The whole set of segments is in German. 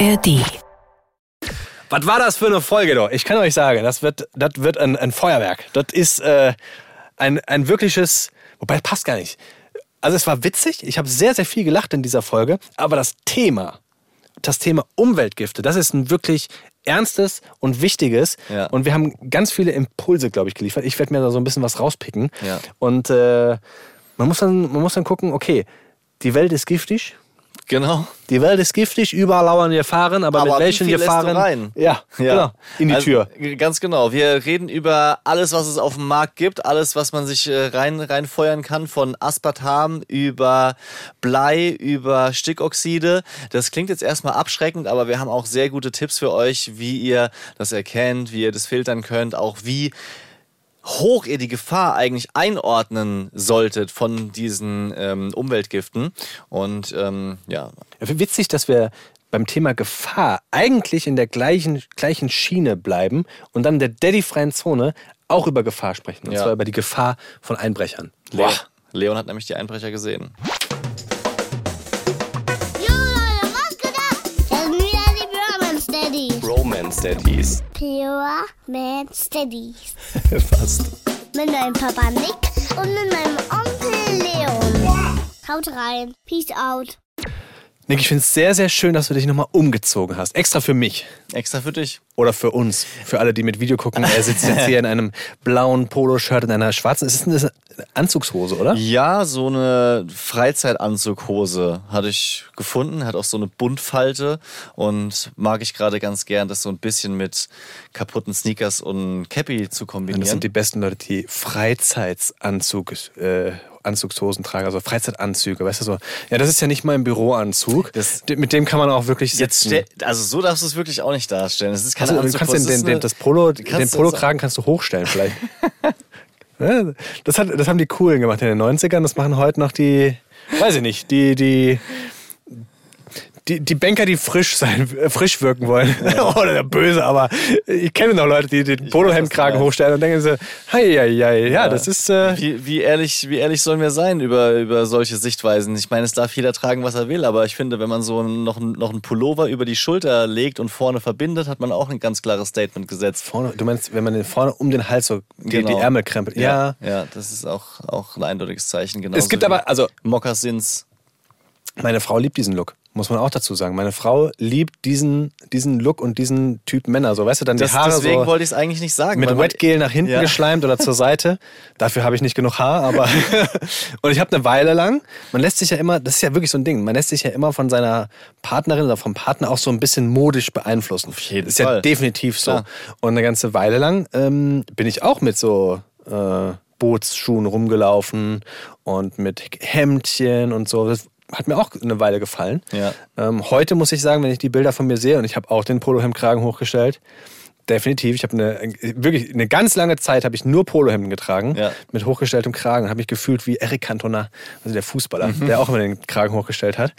ARD. Was war das für eine Folge, doch? Ich kann euch sagen, das wird, das wird ein, ein Feuerwerk. Das ist äh, ein, ein wirkliches. Wobei, passt gar nicht. Also, es war witzig. Ich habe sehr, sehr viel gelacht in dieser Folge. Aber das Thema, das Thema Umweltgifte, das ist ein wirklich ernstes und wichtiges. Ja. Und wir haben ganz viele Impulse, glaube ich, geliefert. Ich werde mir da so ein bisschen was rauspicken. Ja. Und äh, man, muss dann, man muss dann gucken, okay, die Welt ist giftig. Genau. Die Welt ist giftig, überall lauern Gefahren, aber, Aber mit welchen Gefahren? rein? Ja, genau. In die Also, Tür. Ganz genau. Wir reden über alles, was es auf dem Markt gibt, alles, was man sich äh, rein reinfeuern kann, von Aspartam über Blei, über Stickoxide. Das klingt jetzt erstmal abschreckend, aber wir haben auch sehr gute Tipps für euch, wie ihr das erkennt, wie ihr das filtern könnt, auch wie hoch ihr die Gefahr eigentlich einordnen solltet von diesen ähm, Umweltgiften. Und ähm, ja, Witzig, dass wir beim Thema Gefahr eigentlich in der gleichen, gleichen Schiene bleiben und dann in der daddy-freien Zone auch über Gefahr sprechen. Und Ja. zwar über die Gefahr von Einbrechern. Leo, Leon hat nämlich die Einbrecher gesehen. Daddies. Pure Man Steadies. Fast. Mit meinem Papa Nick und mit meinem Onkel Leon. Haut rein. Peace out. Nick, ich finde es sehr, sehr schön, dass du dich nochmal umgezogen hast. Extra für mich. Extra für dich. Oder für uns. Für alle, die mit Video gucken. Er sitzt jetzt hier in einem blauen Poloshirt, in einer schwarzen. Ist das eine Anzugshose, oder? Ja, so eine Freizeitanzughose hatte ich gefunden, hat auch so eine Buntfalte und mag ich gerade ganz gern, das so ein bisschen mit kaputten Sneakers und Cappy zu kombinieren. Das sind die besten Leute, die Freizeitsanzug, äh, Anzugshosen tragen, also Freizeitanzüge, weißt du so. Ja, das ist ja nicht mal ein Büroanzug. Das- mit dem kann man auch wirklich Jetzt sitzen. stell, also so darfst du es wirklich auch nicht darstellen. Es ist keine Also, du Anzughose, kannst den, den, das Polo, den du Polokragen kannst du hochstellen vielleicht. das, hat, das haben die Coolen gemacht in den 90ern. Das machen heute noch die, weiß ich nicht, die, die, die, die Banker, die frisch sein, äh, frisch wirken wollen. Oder der Böse, aber ich kenne noch Leute, die den Polohemdkragen hochstellen und denken so, hei, hei, hei. Ja, das ist, äh, Wie, wie, ehrlich, wie ehrlich sollen wir sein über, über solche Sichtweisen? Ich meine, es darf jeder tragen, was er will, aber ich finde, wenn man so noch, noch einen Pullover über die Schulter legt und vorne verbindet, hat man auch ein ganz klares Statement gesetzt. vorne, du meinst, wenn man den vorne um den Hals so die, Genau. die Ärmel krempelt. Ja. Ja, das ist auch, auch ein eindeutiges Zeichen. Genauso Es gibt aber, also Mokassins. Meine Frau liebt diesen Look, muss man auch dazu sagen. Meine Frau liebt diesen, diesen Look und diesen Typ Männer. So, weißt du, dann Das, die Haare deswegen so wollte ich es eigentlich nicht sagen. mit Wetgel nach hinten Ja. geschleimt oder zur Seite. Dafür habe ich nicht genug Haar, aber und ich habe eine Weile lang, man lässt sich ja immer, das ist ja wirklich so ein Ding, man lässt sich ja immer von seiner Partnerin oder vom Partner auch so ein bisschen modisch beeinflussen. Auf jeden ist ja Fall. definitiv so. Klar. Und eine ganze Weile lang ähm, bin ich auch mit so äh, Bootsschuhen rumgelaufen und mit Hemdchen und so. Das hat mir auch eine Weile gefallen. Ja. Ähm, heute muss ich sagen, wenn ich die Bilder von mir sehe und ich habe auch den Polohemdkragen hochgestellt, definitiv. Ich habe eine wirklich eine ganz lange Zeit habe ich nur Polohemden getragen Ja. mit hochgestelltem Kragen. Habe mich gefühlt wie Eric Cantona, also der Fußballer, Mhm. der auch immer den Kragen hochgestellt hat.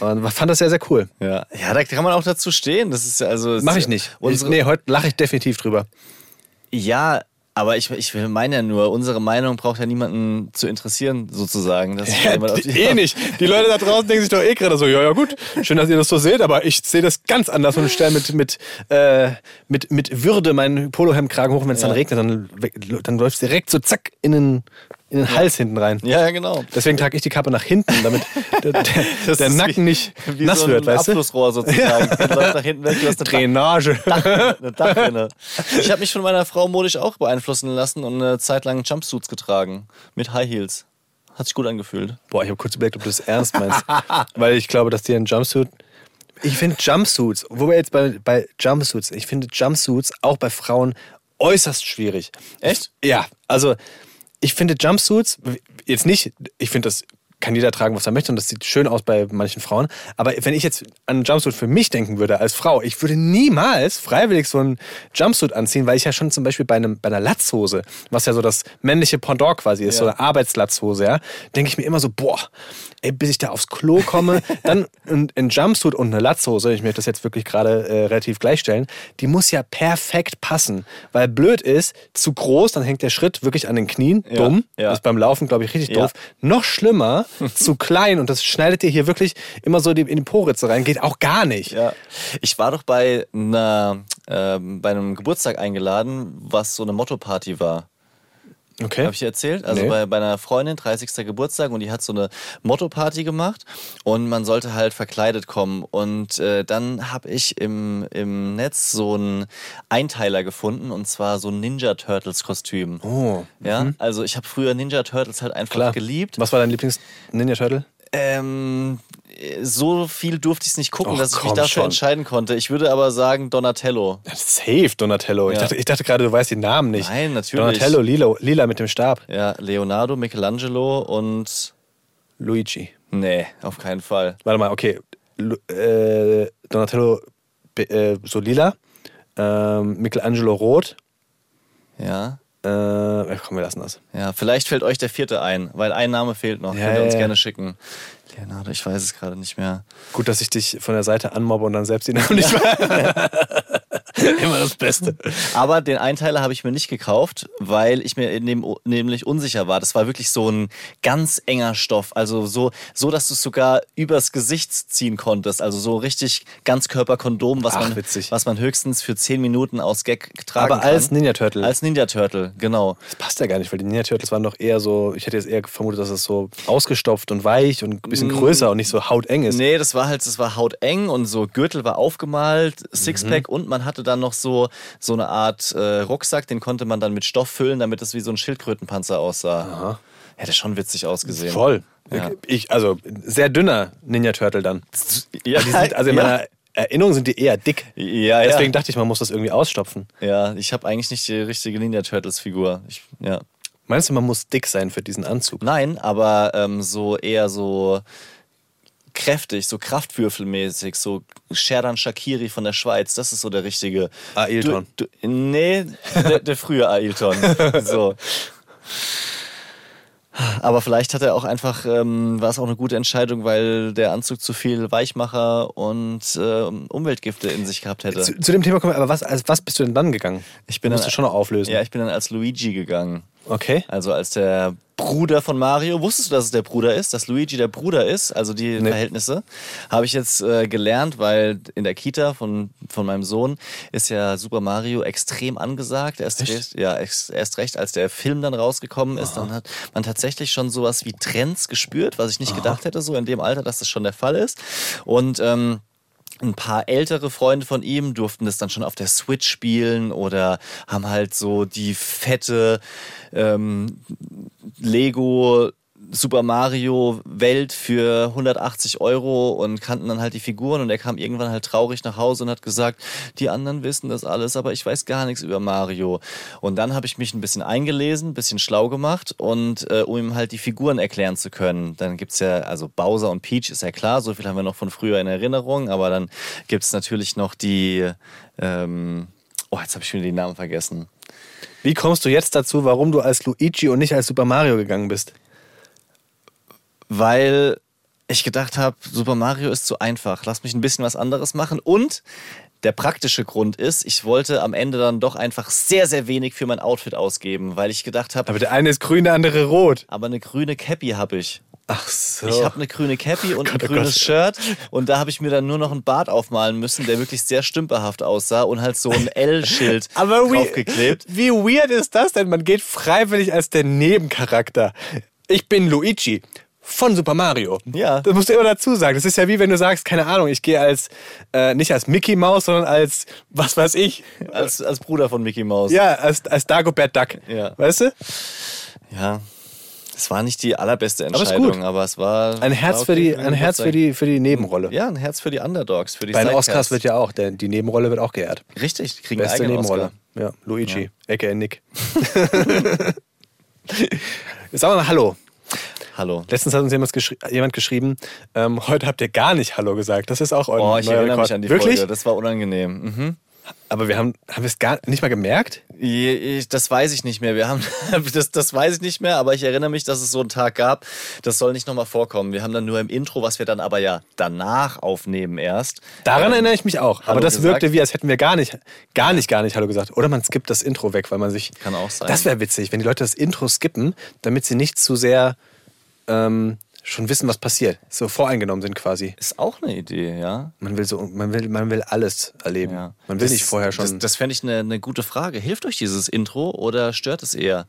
Und fand das sehr sehr cool. Ja. ja, da kann man auch dazu stehen. Das ist ja also. Mache ich nicht. Ich, Unsere, nee, heute lache ich definitiv drüber. Ja, aber ich, ich meine ja nur, unsere Meinung braucht ja niemanden zu interessieren, sozusagen. Dass die- eh nicht. Die Leute da draußen denken sich doch eh gerade so, ja, ja gut, schön, dass ihr das so seht, aber ich sehe das ganz anders und stelle mit, mit, äh, mit, mit Würde meinen Polohemdkragen hoch, wenn es dann Ja. regnet, dann, dann läuft es direkt so zack in den, in den Hals hinten rein. Ja, ja, genau. Deswegen trage ich die Kappe nach hinten, damit der, der, der Nacken wie- nicht Wie nass so ein wird, weißt du? Abflussrohr sozusagen. Das läuft nach hinten weg, du hast eine Drainage. eine Dachrinne. Ich habe mich von meiner Frau modisch auch beeinflussen lassen und eine Zeit lang Jumpsuits getragen. Mit High Heels. Hat sich gut angefühlt. Boah, ich habe kurz überlegt, ob du das ernst meinst. Weil ich glaube, dass dir ein Jumpsuit. Ich finde Jumpsuits, wo wir jetzt bei, bei Jumpsuits, ich finde Jumpsuits auch bei Frauen äußerst schwierig. Echt? Ja, also ich finde Jumpsuits, jetzt nicht, ich finde das kann jeder tragen, was er möchte und das sieht schön aus bei manchen Frauen. Aber wenn ich jetzt an einen Jumpsuit für mich denken würde als Frau, ich würde niemals freiwillig so einen Jumpsuit anziehen, weil ich ja schon zum Beispiel bei, einem, bei einer Latzhose, was ja so das männliche Pendant quasi ist, Ja. so eine Arbeitslatzhose, ja, denke ich mir immer so, boah, ey, bis ich da aufs Klo komme, dann ein, ein Jumpsuit und eine Latzhose, ich möchte das jetzt wirklich gerade äh, relativ gleichstellen, die muss ja perfekt passen. Weil blöd ist, zu groß, dann hängt der Schritt wirklich an den Knien, Ja, dumm. ja. Das ist beim Laufen, glaube ich, richtig doof. Noch schlimmer, zu klein und das schneidet dir hier wirklich immer so in die Po-Ritze rein. Geht auch gar nicht. Ja. Ich war doch bei einer, ähm, bei einem Geburtstag eingeladen, was so eine Motto-Party war. Okay. Habe ich erzählt? Also Nee. bei, bei einer Freundin, 30. Geburtstag, und die hat so eine Motto-Party gemacht und man sollte halt verkleidet kommen. Und äh, dann habe ich im, im Netz so einen Einteiler gefunden und zwar so ein Ninja Turtles-Kostüm. Oh. Ja, also ich habe früher Ninja Turtles halt einfach Klar. geliebt. Was war dein Lieblings-Ninja Turtle? Ähm, so viel durfte ich nicht gucken, Och, dass ich mich dafür schon. entscheiden konnte. Ich würde aber sagen Donatello. Safe, Donatello. Ich, Ja. dachte, ich dachte gerade, du weißt die Namen nicht. Nein, natürlich. Donatello, Lila, Lila mit dem Stab. Ja, Leonardo, Michelangelo und. Luigi. Nee, auf keinen Fall. Warte mal, okay. Lu äh, Donatello äh, so lila. Ähm, Michelangelo rot. Ja. Äh, komm, wir lassen das. Ja, vielleicht fällt euch der vierte ein, weil ein Name fehlt noch. Ja, Könnt ihr uns ja. gerne schicken. Leonardo, ich weiß es gerade nicht mehr. Gut, dass ich dich von der Seite anmobbe und dann selbst die Namen nicht weiß. Immer das Beste. Aber den Einteiler habe ich mir nicht gekauft, weil ich mir dem, nämlich unsicher war. Das war wirklich so ein ganz enger Stoff. Also so, so dass du es sogar übers Gesicht ziehen konntest. Also so richtig Ganzkörperkondom, was, Ach, man, witzig. was man höchstens für 10 Minuten aus Gag tragen Aber kann. als Ninja Turtle. Als Ninja Turtle, genau. das passt ja gar nicht, weil die Ninja Turtles waren doch eher so, ich hätte jetzt eher vermutet, dass es so ausgestopft und weich und ein bisschen größer und nicht so hauteng ist. Mm. Nee, das war halt, das war hauteng und so Gürtel war aufgemalt, Sixpack Mhm. und man hatte dann noch so, so eine Art äh, Rucksack, den konnte man dann mit Stoff füllen, damit es wie so ein Schildkrötenpanzer aussah. Hätte schon witzig ausgesehen. Voll. Ja. Ich, also sehr dünner Ninja Turtle dann. Ja, Die sind, also in ja. meiner Erinnerung sind die eher dick. Ja, Deswegen ja. dachte ich, man muss das irgendwie ausstopfen. Ja, ich habe eigentlich nicht die richtige Ninja Turtles Figur. Ich, ja. Meinst du, man muss dick sein für diesen Anzug? Nein, aber ähm, so eher so kräftig, so kraftwürfelmäßig, so Sherdan Shakiri von der Schweiz, das ist so der richtige. Ailton. Du, du, nee, der, der frühe Ailton. so. Aber vielleicht hat er auch einfach, ähm, war es auch eine gute Entscheidung, weil der Anzug zu viel Weichmacher und ähm, Umweltgifte in sich gehabt hätte. Zu, zu dem Thema kommen wir, aber was, als was bist du denn dann gegangen? Ich bin musst dann- du schon noch auflösen. Ja, ich bin dann als Luigi gegangen. Okay. Also als der Bruder von Mario. Wusstest du, dass es der Bruder ist? Dass Luigi der Bruder ist? Also die Nee. Verhältnisse. Habe ich jetzt äh, gelernt, weil in der Kita von, von meinem Sohn ist ja Super Mario extrem angesagt. Erst recht, ja, erst recht, als der Film dann rausgekommen ist, dann hat man tatsächlich schon sowas wie Trends gespürt, was ich nicht gedacht hätte, so in dem Alter, dass das schon der Fall ist. Und ähm, ein paar ältere Freunde von ihm durften das dann schon auf der Switch spielen oder haben halt so die fette ähm, Lego Super Mario Welt für 180 Euro und kannten dann halt die Figuren und er kam irgendwann halt traurig nach Hause und hat gesagt, die anderen wissen das alles, aber ich weiß gar nichts über Mario. Und dann habe ich mich ein bisschen eingelesen, ein bisschen schlau gemacht und äh, um ihm halt die Figuren erklären zu können. Dann gibt's ja, also Bowser und Peach ist ja klar, so viel haben wir noch von früher in Erinnerung, aber dann gibt's natürlich noch die, ähm, oh, jetzt habe ich wieder die Namen vergessen. Wie kommst du jetzt dazu, warum du als Luigi und nicht als Super Mario gegangen bist? Weil ich gedacht habe, Super Mario ist zu einfach. Lass mich ein bisschen was anderes machen. Und der praktische Grund ist, ich wollte am Ende dann doch einfach sehr, sehr wenig für mein Outfit ausgeben, weil ich gedacht habe, Aber der eine ist grün, der andere rot. aber eine grüne Cappy habe ich. Ach so. Ich habe eine grüne Cappy und ein Gott, oh grünes Gott. Shirt und da habe ich mir dann nur noch einen Bart aufmalen müssen, der wirklich sehr stümperhaft aussah und halt so ein L-Schild Aber wie, draufgeklebt. wie weird ist das denn? Man geht freiwillig als der Nebencharakter. Ich bin Luigi von Super Mario. Ja. Das musst du immer dazu sagen. Das ist ja wie wenn du sagst, keine Ahnung, ich gehe als, äh, nicht als Mickey Mouse, sondern als, was weiß ich. Als, als Bruder von Mickey Mouse. Ja, als, als Dagobert Duck. Ja. Weißt du? Ja. Es war nicht die allerbeste Aber Entscheidung, gut. aber, es war. Ein Herz, war für, die, ein Herz für, die, für die Nebenrolle. Ja, ein Herz für die Underdogs, für die Bei den. Oscars wird ja auch, der, die Nebenrolle wird auch geehrt. Richtig, die kriegen Beste Nebenrolle. Oscar. Ja, Luigi, aka Nick. Sag mal Hallo. Hallo. Letztens hat uns jemand, geschri jemand geschrieben, ähm, heute habt ihr gar nicht Hallo gesagt. Das ist auch ein Oh, ich erinnere Rekord. mich an die Wirklich? Folge. Das war unangenehm. Mhm. Aber wir haben, haben wir es gar nicht mal gemerkt? Ich- Das weiß ich nicht mehr. Wir haben das, das weiß ich nicht mehr, aber ich erinnere mich, dass es so einen Tag gab. Das soll nicht nochmal vorkommen. Wir haben dann nur im Intro, was wir dann aber ja danach aufnehmen erst. Daran ähm, erinnere ich mich auch. Aber Hallo das gesagt. wirkte wie, als hätten wir gar nicht, gar nicht, gar nicht Hallo gesagt. Oder man skippt das Intro weg, weil man sich. Kann auch sein. Das wäre witzig, wenn die Leute das Intro skippen, damit sie nicht zu sehr ähm, schon wissen, was passiert. So voreingenommen sind quasi. Ist auch eine Idee, ja. Man will so, man will, man will alles erleben. ja. Man will Das- nicht vorher schon. Das, das fände ich eine, eine gute Frage. Hilft euch dieses Intro oder stört es eher?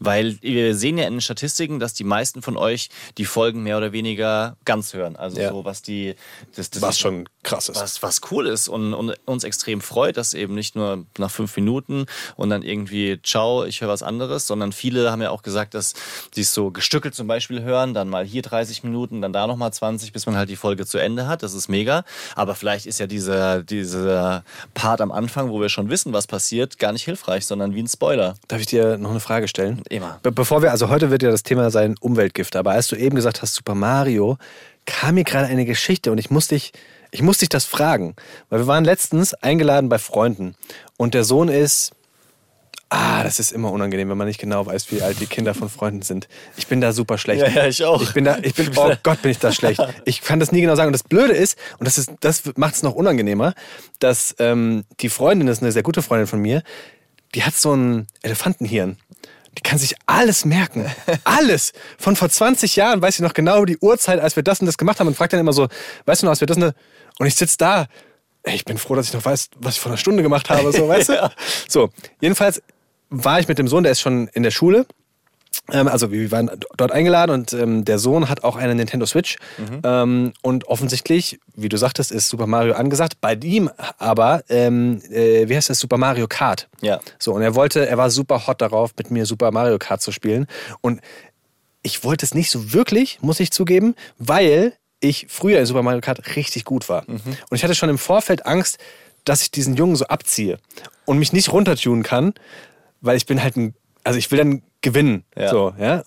Weil wir sehen ja in den Statistiken, dass die meisten von euch die Folgen mehr oder weniger ganz hören. Also Ja. so, was die. Das, das was ist- schon krass ist. was, was cool ist und, und uns extrem freut, dass eben nicht nur nach fünf Minuten und dann irgendwie, ciao, ich höre was anderes, sondern viele haben ja auch gesagt, dass sie es so gestückelt zum Beispiel hören, dann mal hier 30 Minuten, dann da nochmal 20, bis man halt die Folge zu Ende hat. Das ist mega. Aber vielleicht ist ja dieser, dieser Part am Anfang, wo wir schon wissen, was passiert, gar nicht hilfreich, sondern wie ein Spoiler. Darf ich dir noch eine Frage stellen? Immer. Be bevor wir, also heute wird ja das Thema sein Umweltgift, aber als du eben gesagt hast, Super Mario, kam mir gerade eine Geschichte und ich musste dich, ich musste dich das fragen. Weil wir waren letztens eingeladen bei Freunden und der Sohn ist. Ah, das ist immer unangenehm, wenn man nicht genau weiß, wie alt die Kinder von Freunden sind. Ich bin da super schlecht. Ja, ja, ich auch. Ich bin da, ich bin, oh Gott, bin ich da schlecht. Ich kann das nie genau sagen. Und das Blöde ist, und das ist, das macht es noch unangenehmer, dass ähm, die Freundin, das ist eine sehr gute Freundin von mir, die hat so ein Elefantenhirn. Die kann sich alles merken. Alles. Von vor 20 Jahren weiß ich noch genau die Uhrzeit, als wir das und das gemacht haben und fragt dann immer so, weißt du noch, als wir das und das... Und ich sitze da. Ey, ich bin froh, dass ich noch weiß, was ich vor einer Stunde gemacht habe. So, weißt du? So, jedenfalls war ich mit dem Sohn, der ist schon in der Schule. Ähm, also wir waren dort eingeladen und ähm, der Sohn hat auch eine Nintendo Switch. Ähm, und offensichtlich, wie du sagtest, ist Super Mario angesagt. Bei ihm aber, ähm, äh, wie heißt das, Super Mario Kart. Ja. So, und er wollte, er war super hot darauf, mit mir Super Mario Kart zu spielen. Und ich wollte es nicht so wirklich, muss ich zugeben, weil ich früher in Super Mario Kart richtig gut war. Und ich hatte schon im Vorfeld Angst, dass ich diesen Jungen so abziehe und mich nicht runtertunen kann, weil ich bin halt ein, also ich will dann gewinnen. Ja. So, ja.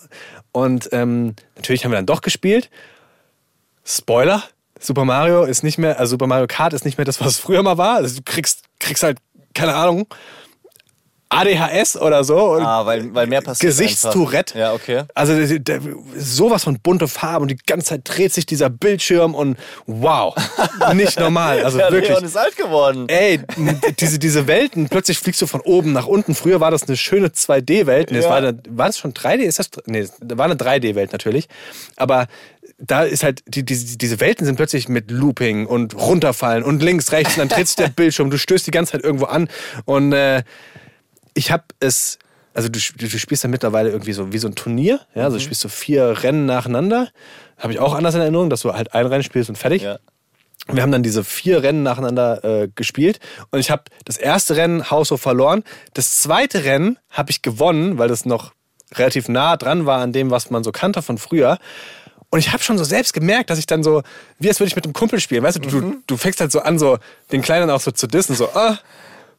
Und ähm, natürlich haben wir dann doch gespielt. Spoiler, Super Mario ist nicht mehr, also Super Mario Kart ist nicht mehr das, was es früher mal war. Also du kriegst, kriegst halt, keine Ahnung, ADHS oder so. Ah, weil, weil mehr passiert. Gesichtstourette. Ja, okay. Also sowas von bunte Farben und die ganze Zeit dreht sich dieser Bildschirm und wow, nicht normal. Also ja, wirklich. Leon ist alt geworden. Ey, diese, diese Welten, plötzlich fliegst du von oben nach unten. Früher war das eine schöne 2D-Welt. Nee, Ja. war, eine, war das schon 3D? Ist das, nee, das war eine 3D-Welt natürlich. Aber da ist halt, die, die, diese Welten sind plötzlich mit Looping und runterfallen und links, rechts und dann dreht sich der Bildschirm. Du stößt die ganze Zeit irgendwo an. Und äh, ich habe es, also du, du du spielst ja mittlerweile irgendwie so wie so ein Turnier. Ja, also du spielst so vier Rennen nacheinander. Habe ich auch anders in Erinnerung, dass du halt ein Rennen spielst und fertig. Ja. Wir haben dann diese vier Rennen nacheinander äh, gespielt und ich habe das erste Rennen haushoch verloren. Das zweite Rennen habe ich gewonnen, weil das noch relativ nah dran war an dem, was man so kannte von früher. Und ich habe schon so selbst gemerkt, dass ich dann so, wie als würde ich mit einem Kumpel spielen. Weißt du, du, du fängst halt so an, so den Kleinen auch so zu dissen, so, ah,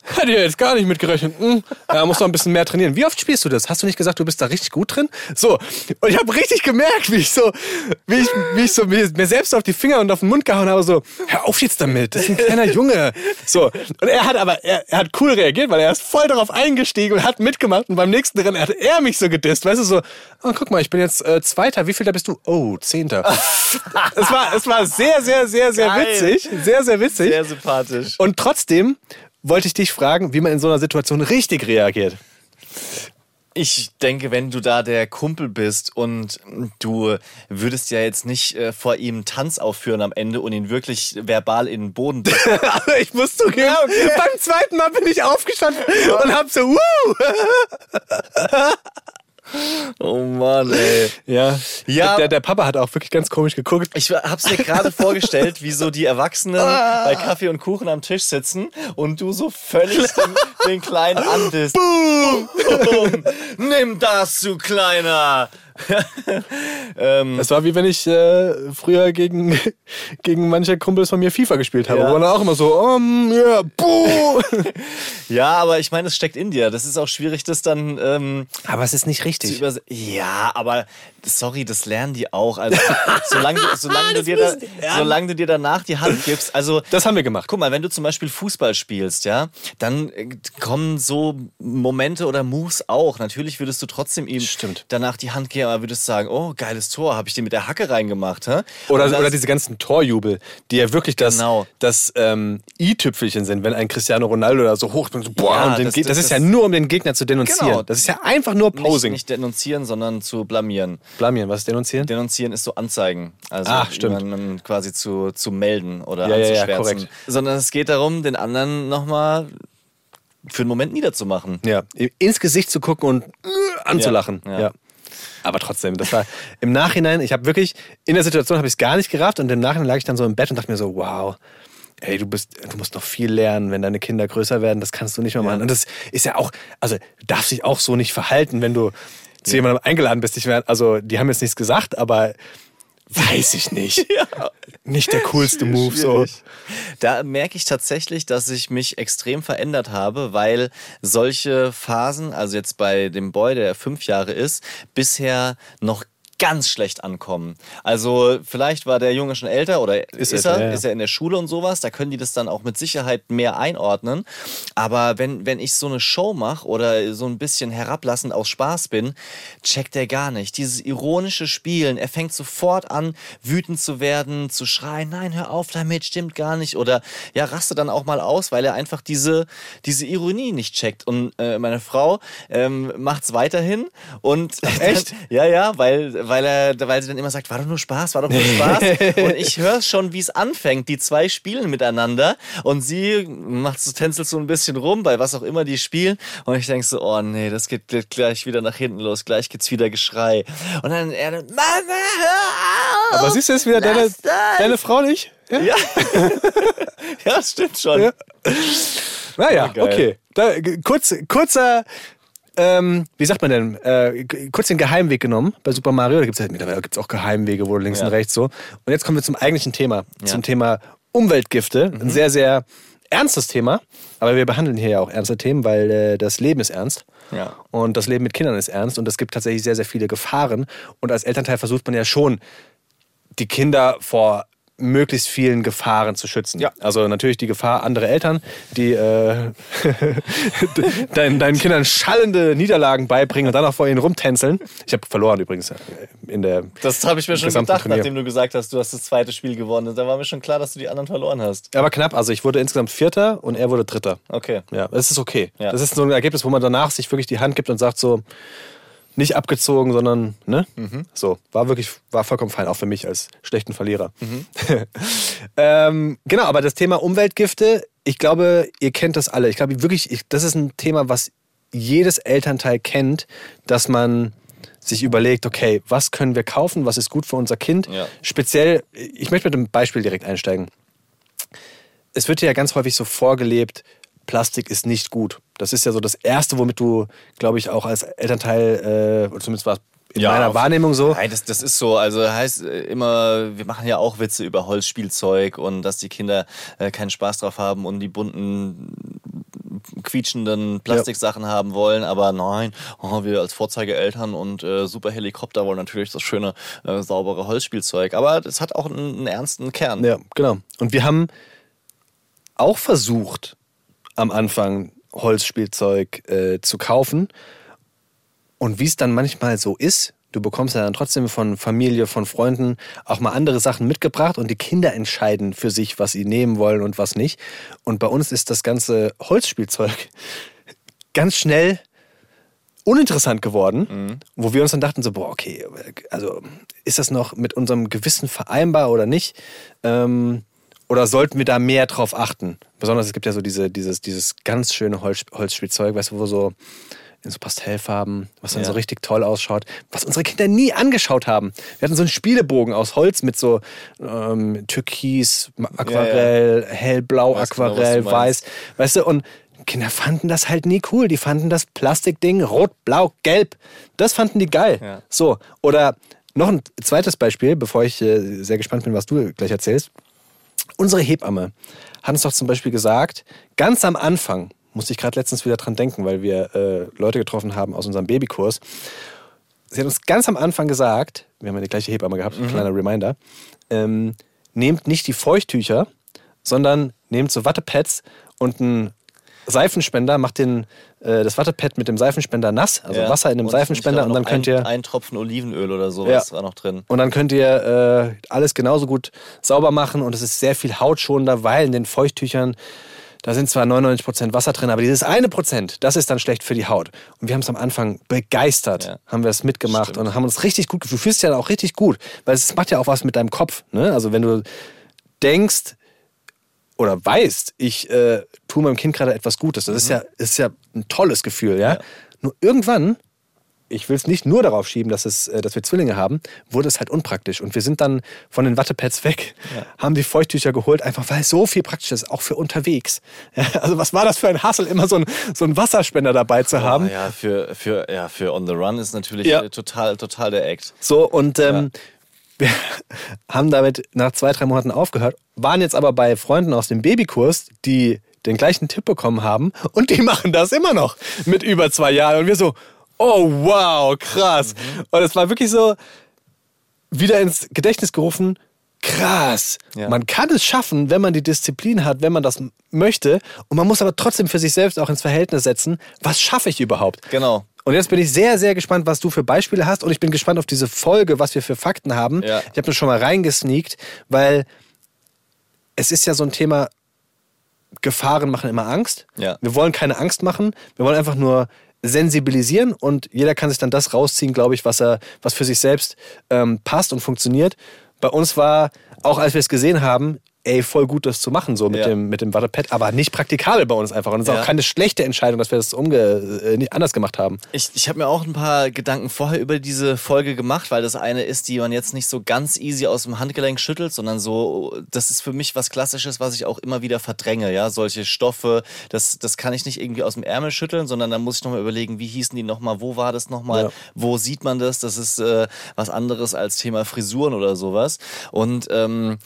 hätte ich jetzt gar nicht mitgerechnet. Hm, ja, musst noch ein bisschen mehr trainieren. Wie oft spielst du das? Hast du nicht gesagt, du bist da richtig gut drin? So. Und ich habe richtig gemerkt, wie ich so, wie ich, wie ich so mir, mir selbst auf die Finger und auf den Mund gehauen habe, so, hör auf jetzt damit, das ist ein kleiner Junge. So. Und er hat aber, er, er hat cool reagiert, weil er ist voll darauf eingestiegen und hat mitgemacht. Und beim nächsten Rennen hat er mich so gedisst. Weißt du, so, oh, guck mal, ich bin jetzt äh, Zweiter. Wie viel da bist du? Oh, Zehnter. es, war, es war sehr, sehr, sehr, sehr Geil. witzig. Sehr, sehr witzig. Sehr sympathisch. Und trotzdem wollte ich dich fragen, wie man in so einer Situation richtig reagiert. Ich denke, wenn du da der Kumpel bist und du würdest ja jetzt nicht äh, vor ihm Tanz aufführen am Ende und ihn wirklich verbal in den Boden drücken. Aber ich muss zugeben, beim zweiten Mal bin ich aufgestanden und hab so, wuh! Oh Mann, ey. Ja, Ja. Der, der Papa hat auch wirklich ganz komisch geguckt. Ich hab's mir gerade vorgestellt, wie so die Erwachsenen bei Kaffee und Kuchen am Tisch sitzen und du so völlig den, den Kleinen andisst. Boom! Boom! Nimm das, du Kleiner! ähm, Es war wie wenn ich äh, früher gegen, gegen manche Kumpels von mir FIFA gespielt habe. Ja. Wo dann auch immer so, um, ja, buh. ja, aber ich meine, es steckt in dir. Das ist auch schwierig, das dann ähm, Aber es ist nicht richtig. Ja, aber sorry, das lernen die auch. Also solange, du- solange, du dir da, lernen. solange du dir danach die Hand gibst, also Das haben wir gemacht. Guck mal, wenn du zum Beispiel Fußball spielst, ja, dann äh, kommen so Momente oder Moves auch. Natürlich würdest du trotzdem ihm Stimmt. danach die Hand geben, aber würdest sagen, oh, geiles Tor, habe ich den mit der Hacke reingemacht. Hä? Oder, Und das- oder diese ganzen Torjubel, die ja wirklich das, Genau. das ähm, i-Tüpfelchen sind, wenn ein Cristiano Ronaldo da so hoch so, boah, Ja, und den das- das, das- ist ja nur, um den Gegner zu denunzieren. Genau. Das ist ja einfach nur nicht, Posing. nicht denunzieren, sondern zu blamieren. Blamieren, was ist denunzieren? Denunzieren ist so anzeigen. Also stimmt. jemanden quasi zu, zu melden oder Ja, ja, ja, anzuschwärzen. korrekt. Sondern es geht darum, den anderen nochmal für einen Moment niederzumachen. Ja, ins Gesicht zu gucken und äh, anzulachen. Ja, Ja, ja. Aber trotzdem, das war im Nachhinein, ich habe wirklich, in der Situation habe ich es gar nicht gerafft und im Nachhinein lag ich dann so im Bett und dachte mir so, wow, ey, du bist, du musst noch viel lernen, wenn deine Kinder größer werden, das kannst du nicht mehr machen. Und das ist ja auch, also du darfst dich auch so nicht verhalten, wenn du zu jemandem eingeladen bist. Ich wär, also die haben jetzt nichts gesagt, aber weiß ich nicht. Nicht der coolste Move so. Da merke ich tatsächlich, dass ich mich extrem verändert habe, weil solche Phasen, also jetzt bei dem Boy, der fünf Jahre ist, bisher noch ganz schlecht ankommen. Also vielleicht war der Junge schon älter oder ist, Ist er, älter, ja, ist er in der Schule und sowas, da können die das dann auch mit Sicherheit mehr einordnen. Aber wenn, wenn ich so eine Show mache oder so ein bisschen herablassend aus Spaß bin, checkt er gar nicht. Dieses ironische Spielen, er fängt sofort an, wütend zu werden, zu schreien, nein, hör auf damit, stimmt gar nicht. Oder ja, raste dann auch mal aus, weil er einfach diese, diese Ironie nicht checkt. Und äh, meine Frau ähm, macht's weiterhin und echt? ja, ja, weil, weil er, weil sie dann immer sagt, war doch nur Spaß, war doch nur Spaß. und ich höre schon, wie es anfängt. Die zwei spielen miteinander und sie macht so, tänzelt so ein bisschen rum, bei was auch immer die spielen. Und ich denke so, oh nee, das geht gleich wieder nach hinten los, gleich geht's wieder Geschrei. Und dann er dann, Mama, hör auf! Aber siehst du jetzt wieder deine, das! deine Frau nicht? Ja. Ja. ja, stimmt schon. Ja. Naja, geil. okay. Da, kurz, kurzer, ähm, wie sagt man denn, äh, kurz den Geheimweg genommen bei Super Mario. Da gibt es halt mittlerweile gibt's auch Geheimwege, wo links Ja. und rechts so. Und jetzt kommen wir zum eigentlichen Thema, Ja. Mhm. zum Thema Umweltgifte. Ein sehr, sehr ernstes Thema. Aber wir behandeln hier ja auch ernste Themen, weil äh, das Leben ist ernst. Ja. Und das Leben mit Kindern ist ernst. Und es gibt tatsächlich sehr, sehr viele Gefahren. Und als Elternteil versucht man ja schon, die Kinder vor möglichst vielen Gefahren zu schützen. Ja. Also natürlich die Gefahr andere Eltern, die äh, deinen, deinen Kindern schallende Niederlagen beibringen und dann auch vor ihnen rumtänzeln. Ich habe verloren übrigens äh, in der Das habe ich mir schon gedacht, Turnier. nachdem du gesagt hast, du hast das zweite Spiel gewonnen. Da war mir schon klar, dass du die anderen verloren hast. Aber knapp, also ich wurde insgesamt Vierter und er wurde Dritter. Okay. Ja, das ist okay. Ja. Das ist so ein Ergebnis, wo man danach sich wirklich die Hand gibt und sagt so, nicht abgezogen, sondern, ne? Mhm. So, war wirklich, war vollkommen fein, auch für mich als schlechten Verlierer. Mhm. ähm, genau, aber das Thema Umweltgifte, ich glaube, ihr kennt das alle. Ich glaube wirklich, ich, das ist ein Thema, was jedes Elternteil kennt, dass man sich überlegt, okay, was können wir kaufen, was ist gut für unser Kind? Ja. Speziell, ich möchte mit einem Beispiel direkt einsteigen es wird ja ganz häufig so vorgelebt, Plastik ist nicht gut. Das ist ja so das Erste, womit du, glaube ich, auch als Elternteil, äh, oder zumindest war es in Ja, meiner Wahrnehmung so. Nein, das, das ist so. Also heißt äh, immer, wir machen ja auch Witze über Holzspielzeug und dass die Kinder äh, keinen Spaß drauf haben und die bunten quietschenden Plastiksachen haben wollen, aber nein, oh, wir als Vorzeigeeltern und äh, super Helikopter wollen natürlich das schöne, äh, saubere Holzspielzeug. Aber das hat auch einen, einen ernsten Kern. Ja, genau. Und wir haben auch versucht, am Anfang Holzspielzeug äh, zu kaufen. Und wie es dann manchmal so ist, du bekommst ja dann trotzdem von Familie, von Freunden auch mal andere Sachen mitgebracht und die Kinder entscheiden für sich, was sie nehmen wollen und was nicht. Und bei uns ist das ganze Holzspielzeug ganz schnell uninteressant geworden, wo wir uns dann dachten so, boah, okay, also ist das noch mit unserem Gewissen vereinbar oder nicht? Ähm, oder sollten wir da mehr drauf achten? Besonders es gibt ja so diese, dieses, dieses ganz schöne Holz, Holzspielzeug, weißt du, wo so in so Pastellfarben, was dann Ja. so richtig toll ausschaut, was unsere Kinder nie angeschaut haben. Wir hatten so einen Spielebogen aus Holz mit so ähm, Türkis, Aquarell, hellblau, Weiß genau, Aquarell, du weiß. Weißt du, und Kinder fanden das halt nie cool. Die fanden das Plastikding rot, blau, gelb. Das fanden die geil. Ja. So, oder noch ein zweites Beispiel, bevor ich äh, sehr gespannt bin, was du gleich erzählst. Unsere Hebamme hat uns doch zum Beispiel gesagt, ganz am Anfang, musste ich gerade letztens wieder dran denken, weil wir äh, Leute getroffen haben aus unserem Babykurs. Sie hat uns ganz am Anfang gesagt, wir haben ja die gleiche Hebamme gehabt, kleiner Reminder, ähm, nehmt nicht die Feuchttücher, sondern nehmt so Wattepads und ein Seifenspender, macht den, äh, das Wattepad mit dem Seifenspender nass, also Ja. Wasser in dem Und Seifenspender und dann könnt noch ihr ein, ein Tropfen Olivenöl oder sowas war noch drin. und dann könnt ihr äh, alles genauso gut sauber machen und es ist sehr viel hautschonender, weil in den Feuchttüchern da sind zwar 99% Wasser drin, aber dieses eine Prozent, das ist dann schlecht für die Haut. Und wir haben es am Anfang begeistert, Ja. haben wir es mitgemacht Stimmt. und haben uns richtig gut gefühlt. Du fühlst dich ja auch richtig gut, weil es macht ja auch was mit deinem Kopf. Ne? Also wenn du denkst oder weißt, ich äh, tue meinem Kind gerade etwas Gutes, das ist, ja, ist ja ein tolles Gefühl. Ja? Ja. Nur irgendwann ich will es nicht nur darauf schieben, dass, es, äh, dass wir Zwillinge haben, wurde es halt unpraktisch. Und wir sind dann von den Wattepads weg, haben die Feuchttücher geholt, einfach weil es so viel praktisch ist, auch für unterwegs. Ja, also was war das für ein Hassel, immer so, ein, so einen Wasserspender dabei zu haben. Oh, ja, für, für, ja, für On the Run ist natürlich Ja. äh, total, total der Act. So, und ähm, wir haben damit nach zwei, drei Monaten aufgehört, waren jetzt aber bei Freunden aus dem Babykurs, die den gleichen Tipp bekommen haben und die machen das immer noch mit über zwei Jahren. Und wir so, oh wow, krass. Und es war wirklich so wieder ins Gedächtnis gerufen, krass. Ja. Man kann es schaffen, wenn man die Disziplin hat, wenn man das möchte. Und man muss aber trotzdem für sich selbst auch ins Verhältnis setzen, was schaffe ich überhaupt? Genau. Und jetzt bin ich sehr, sehr gespannt, was du für Beispiele hast. Und ich bin gespannt auf diese Folge, was wir für Fakten haben. Ja. Ich habe das schon mal reingesneakt, weil es ist ja so ein Thema, Gefahren machen immer Angst. Ja. Wir wollen keine Angst machen. Wir wollen einfach nur sensibilisieren und jeder kann sich dann das rausziehen, glaube ich, was er, was für sich selbst ähm, passt und funktioniert. Bei uns war, auch als wir es gesehen haben, ey, voll gut, das zu machen, so mit Ja. dem, mit dem Wattepad, aber nicht praktikabel bei uns einfach. Und es ist Ja. auch keine schlechte Entscheidung, dass wir das umge äh, nicht anders gemacht haben. Ich, ich habe mir auch ein paar Gedanken vorher über diese Folge gemacht, weil das eine ist, die man jetzt nicht so ganz easy aus dem Handgelenk schüttelt, sondern so, das ist für mich was Klassisches, was ich auch immer wieder verdränge, ja, solche Stoffe, das, das kann ich nicht irgendwie aus dem Ärmel schütteln, sondern da muss ich nochmal überlegen, wie hießen die nochmal, wo war das nochmal, Ja. wo sieht man das, das ist äh, was anderes als Thema Frisuren oder sowas und ähm,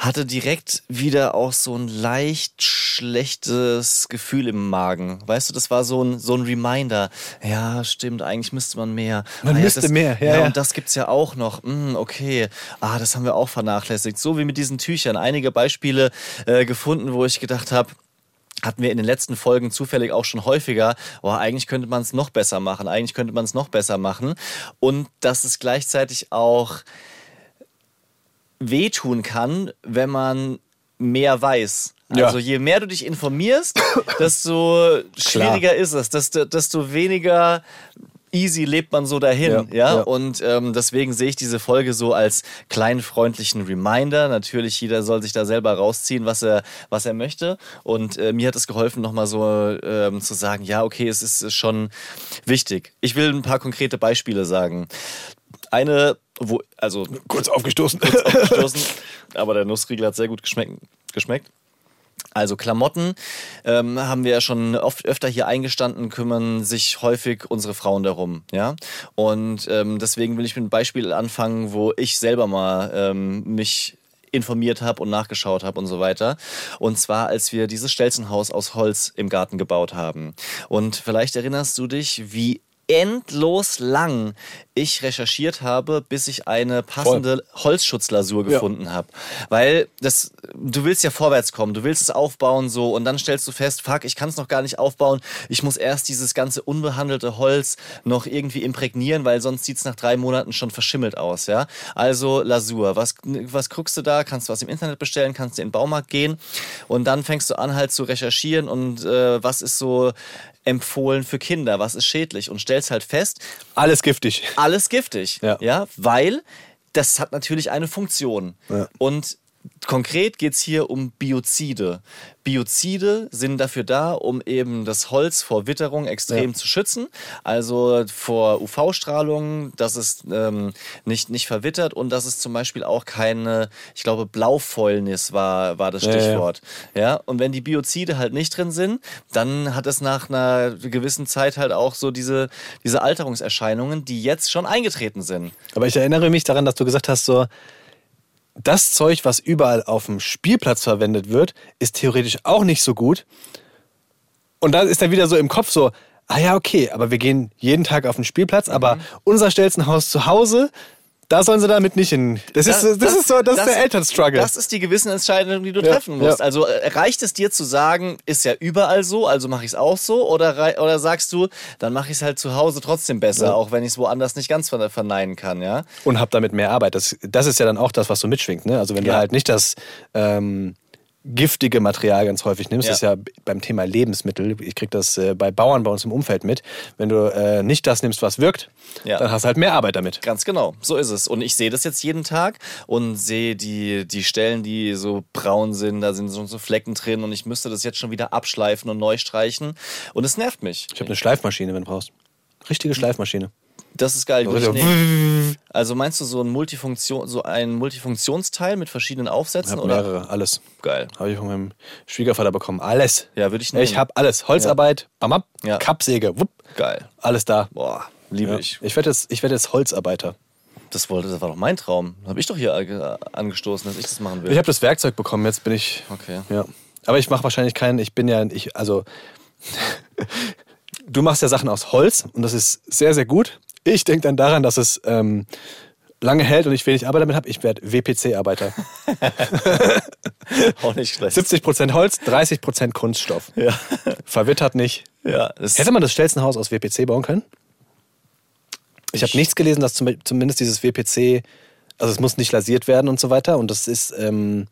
hatte direkt wieder auch so ein leicht schlechtes Gefühl im Magen. Weißt du, das war so ein, so ein Reminder. Ja, stimmt, eigentlich müsste man mehr. Man ja, müsste das, mehr, ja, ja. Und das gibt's ja auch noch. Hm, okay. Ah, das haben wir auch vernachlässigt. So wie mit diesen Tüchern. Einige Beispiele äh, gefunden, wo ich gedacht habe, hatten wir in den letzten Folgen zufällig auch schon häufiger, oh, eigentlich könnte man es noch besser machen, eigentlich könnte man es noch besser machen. Und dass es gleichzeitig auch wehtun kann, wenn man mehr weiß. Ja. Also je mehr du dich informierst, desto schwieriger ist es, desto, desto weniger easy lebt man so dahin. Ja, Ja, ja. und ähm, deswegen sehe ich diese Folge so als kleinen freundlichen Reminder. Natürlich, jeder soll sich da selber rausziehen, was er, was er möchte. Und äh, mir hat es geholfen, nochmal so ähm, zu sagen, ja, okay, es ist schon wichtig. Ich will ein paar konkrete Beispiele sagen. Eine, wo, also Kurz aufgestoßen. aufgestoßen, aber der Nussriegel hat sehr gut geschmeckt. geschmeckt. Also Klamotten ähm, haben wir ja schon oft öfter hier eingestanden, kümmern sich häufig unsere Frauen darum, ja. Und ähm, deswegen will ich mit einem Beispiel anfangen, wo ich selber mal ähm, mich informiert habe und nachgeschaut habe und so weiter. Und zwar, als wir dieses Stelzenhaus aus Holz im Garten gebaut haben. Und vielleicht erinnerst du dich, wie endlos lang ich recherchiert habe, bis ich eine passende Holzschutzlasur Ja. gefunden habe. Weil das, du willst ja vorwärts kommen, du willst es aufbauen so und dann stellst du fest, fuck, ich kann es noch gar nicht aufbauen. Ich muss erst dieses ganze unbehandelte Holz noch irgendwie imprägnieren, weil sonst sieht es nach drei Monaten schon verschimmelt aus, ja. Also Lasur, was, was guckst du da? Kannst du was im Internet bestellen? Kannst du in den Baumarkt gehen? Und dann fängst du an halt zu recherchieren und äh, was ist so empfohlen für Kinder, was ist schädlich und stellst halt fest, Alles giftig. alles giftig. Ja. weil das hat natürlich eine Funktion. Ja. Und konkret geht es hier um Biozide. Biozide sind dafür da, um eben das Holz vor Witterung extrem Ja. zu schützen. Also vor UV-Strahlung, dass es ähm, nicht, nicht verwittert und dass es zum Beispiel auch keine, ich glaube, Blaufäulnis war, war das Ja, ja. Stichwort. Ja, und wenn die Biozide halt nicht drin sind, dann hat es nach einer gewissen Zeit halt auch so diese, diese Alterungserscheinungen, die jetzt schon eingetreten sind. Aber ich erinnere mich daran, dass du gesagt hast, so, das Zeug, was überall auf dem Spielplatz verwendet wird, ist theoretisch auch nicht so gut. Und dann ist dann wieder so im Kopf so, ah ja, okay, aber wir gehen jeden Tag auf den Spielplatz, aber unser Stelzenhaus zu Hause, Da sollen sie damit nicht hin. Das, ist, das, ist so, das, ist der Elternstruggle. Das ist die Gewissensentscheidung, die du Ja, treffen musst. ja. Also äh, reicht es dir zu sagen, ist ja überall so, also mache ich es auch so? Oder, oder sagst du, dann mache ich es halt zu Hause trotzdem besser, Ja. auch wenn ich es woanders nicht ganz verne- verneinen kann, ja? und hab damit mehr Arbeit. Das, das ist ja dann auch das, was so mitschwingt. Ne? Also wenn du halt nicht das ähm, giftige Material ganz häufig nimmst, Ja. das ist ja beim Thema Lebensmittel, ich krieg das äh, bei Bauern bei uns im Umfeld mit, wenn du äh, nicht das nimmst, was wirkt, Ja. dann hast du halt mehr Arbeit damit. Ganz genau, so ist es. Und ich sehe das jetzt jeden Tag und sehe die, die Stellen, die so braun sind, da sind so, so Flecken drin und ich müsste das jetzt schon wieder abschleifen und neu streichen. Und es nervt mich. Ich habe eine Schleifmaschine, wenn du brauchst. Richtige Schleifmaschine. Das ist geil. ich Also. Also meinst du so ein Multifunktion, so ein Multifunktionsteil mit verschiedenen Ich Aufsätzen habe oder? mehrere, alles. Geil. Habe ich von meinem Schwiegervater bekommen. Alles. Ja, würde ich nehmen. Ich habe alles. Holzarbeit, bam, bam, Ja. Kappsäge, wupp, Geil. alles da. Boah, liebe Ja. ich. Ich werde jetzt, ich werd jetzt Holzarbeiter. Das wollte, das war doch mein Traum. Habe ich doch hier angestoßen, dass ich das machen will. Ich habe das Werkzeug bekommen, jetzt bin ich. Okay. Ja. Aber ich mache wahrscheinlich keinen, ich bin ja, ich, also. du machst ja Sachen aus Holz und das ist sehr, sehr gut. Ich denke dann daran, dass es ähm, lange hält und ich wenig Arbeit damit habe. Ich werde WPC-Arbeiter. Auch nicht schlecht. 70% Holz, 30% Kunststoff. Ja. Verwittert nicht. Ja, Hätte man das Stelzenhaus aus WPC bauen können? Ich habe nichts gelesen, dass zum, zumindest dieses WPC, also es muss nicht lasiert werden und so weiter. Und das ist, ähm,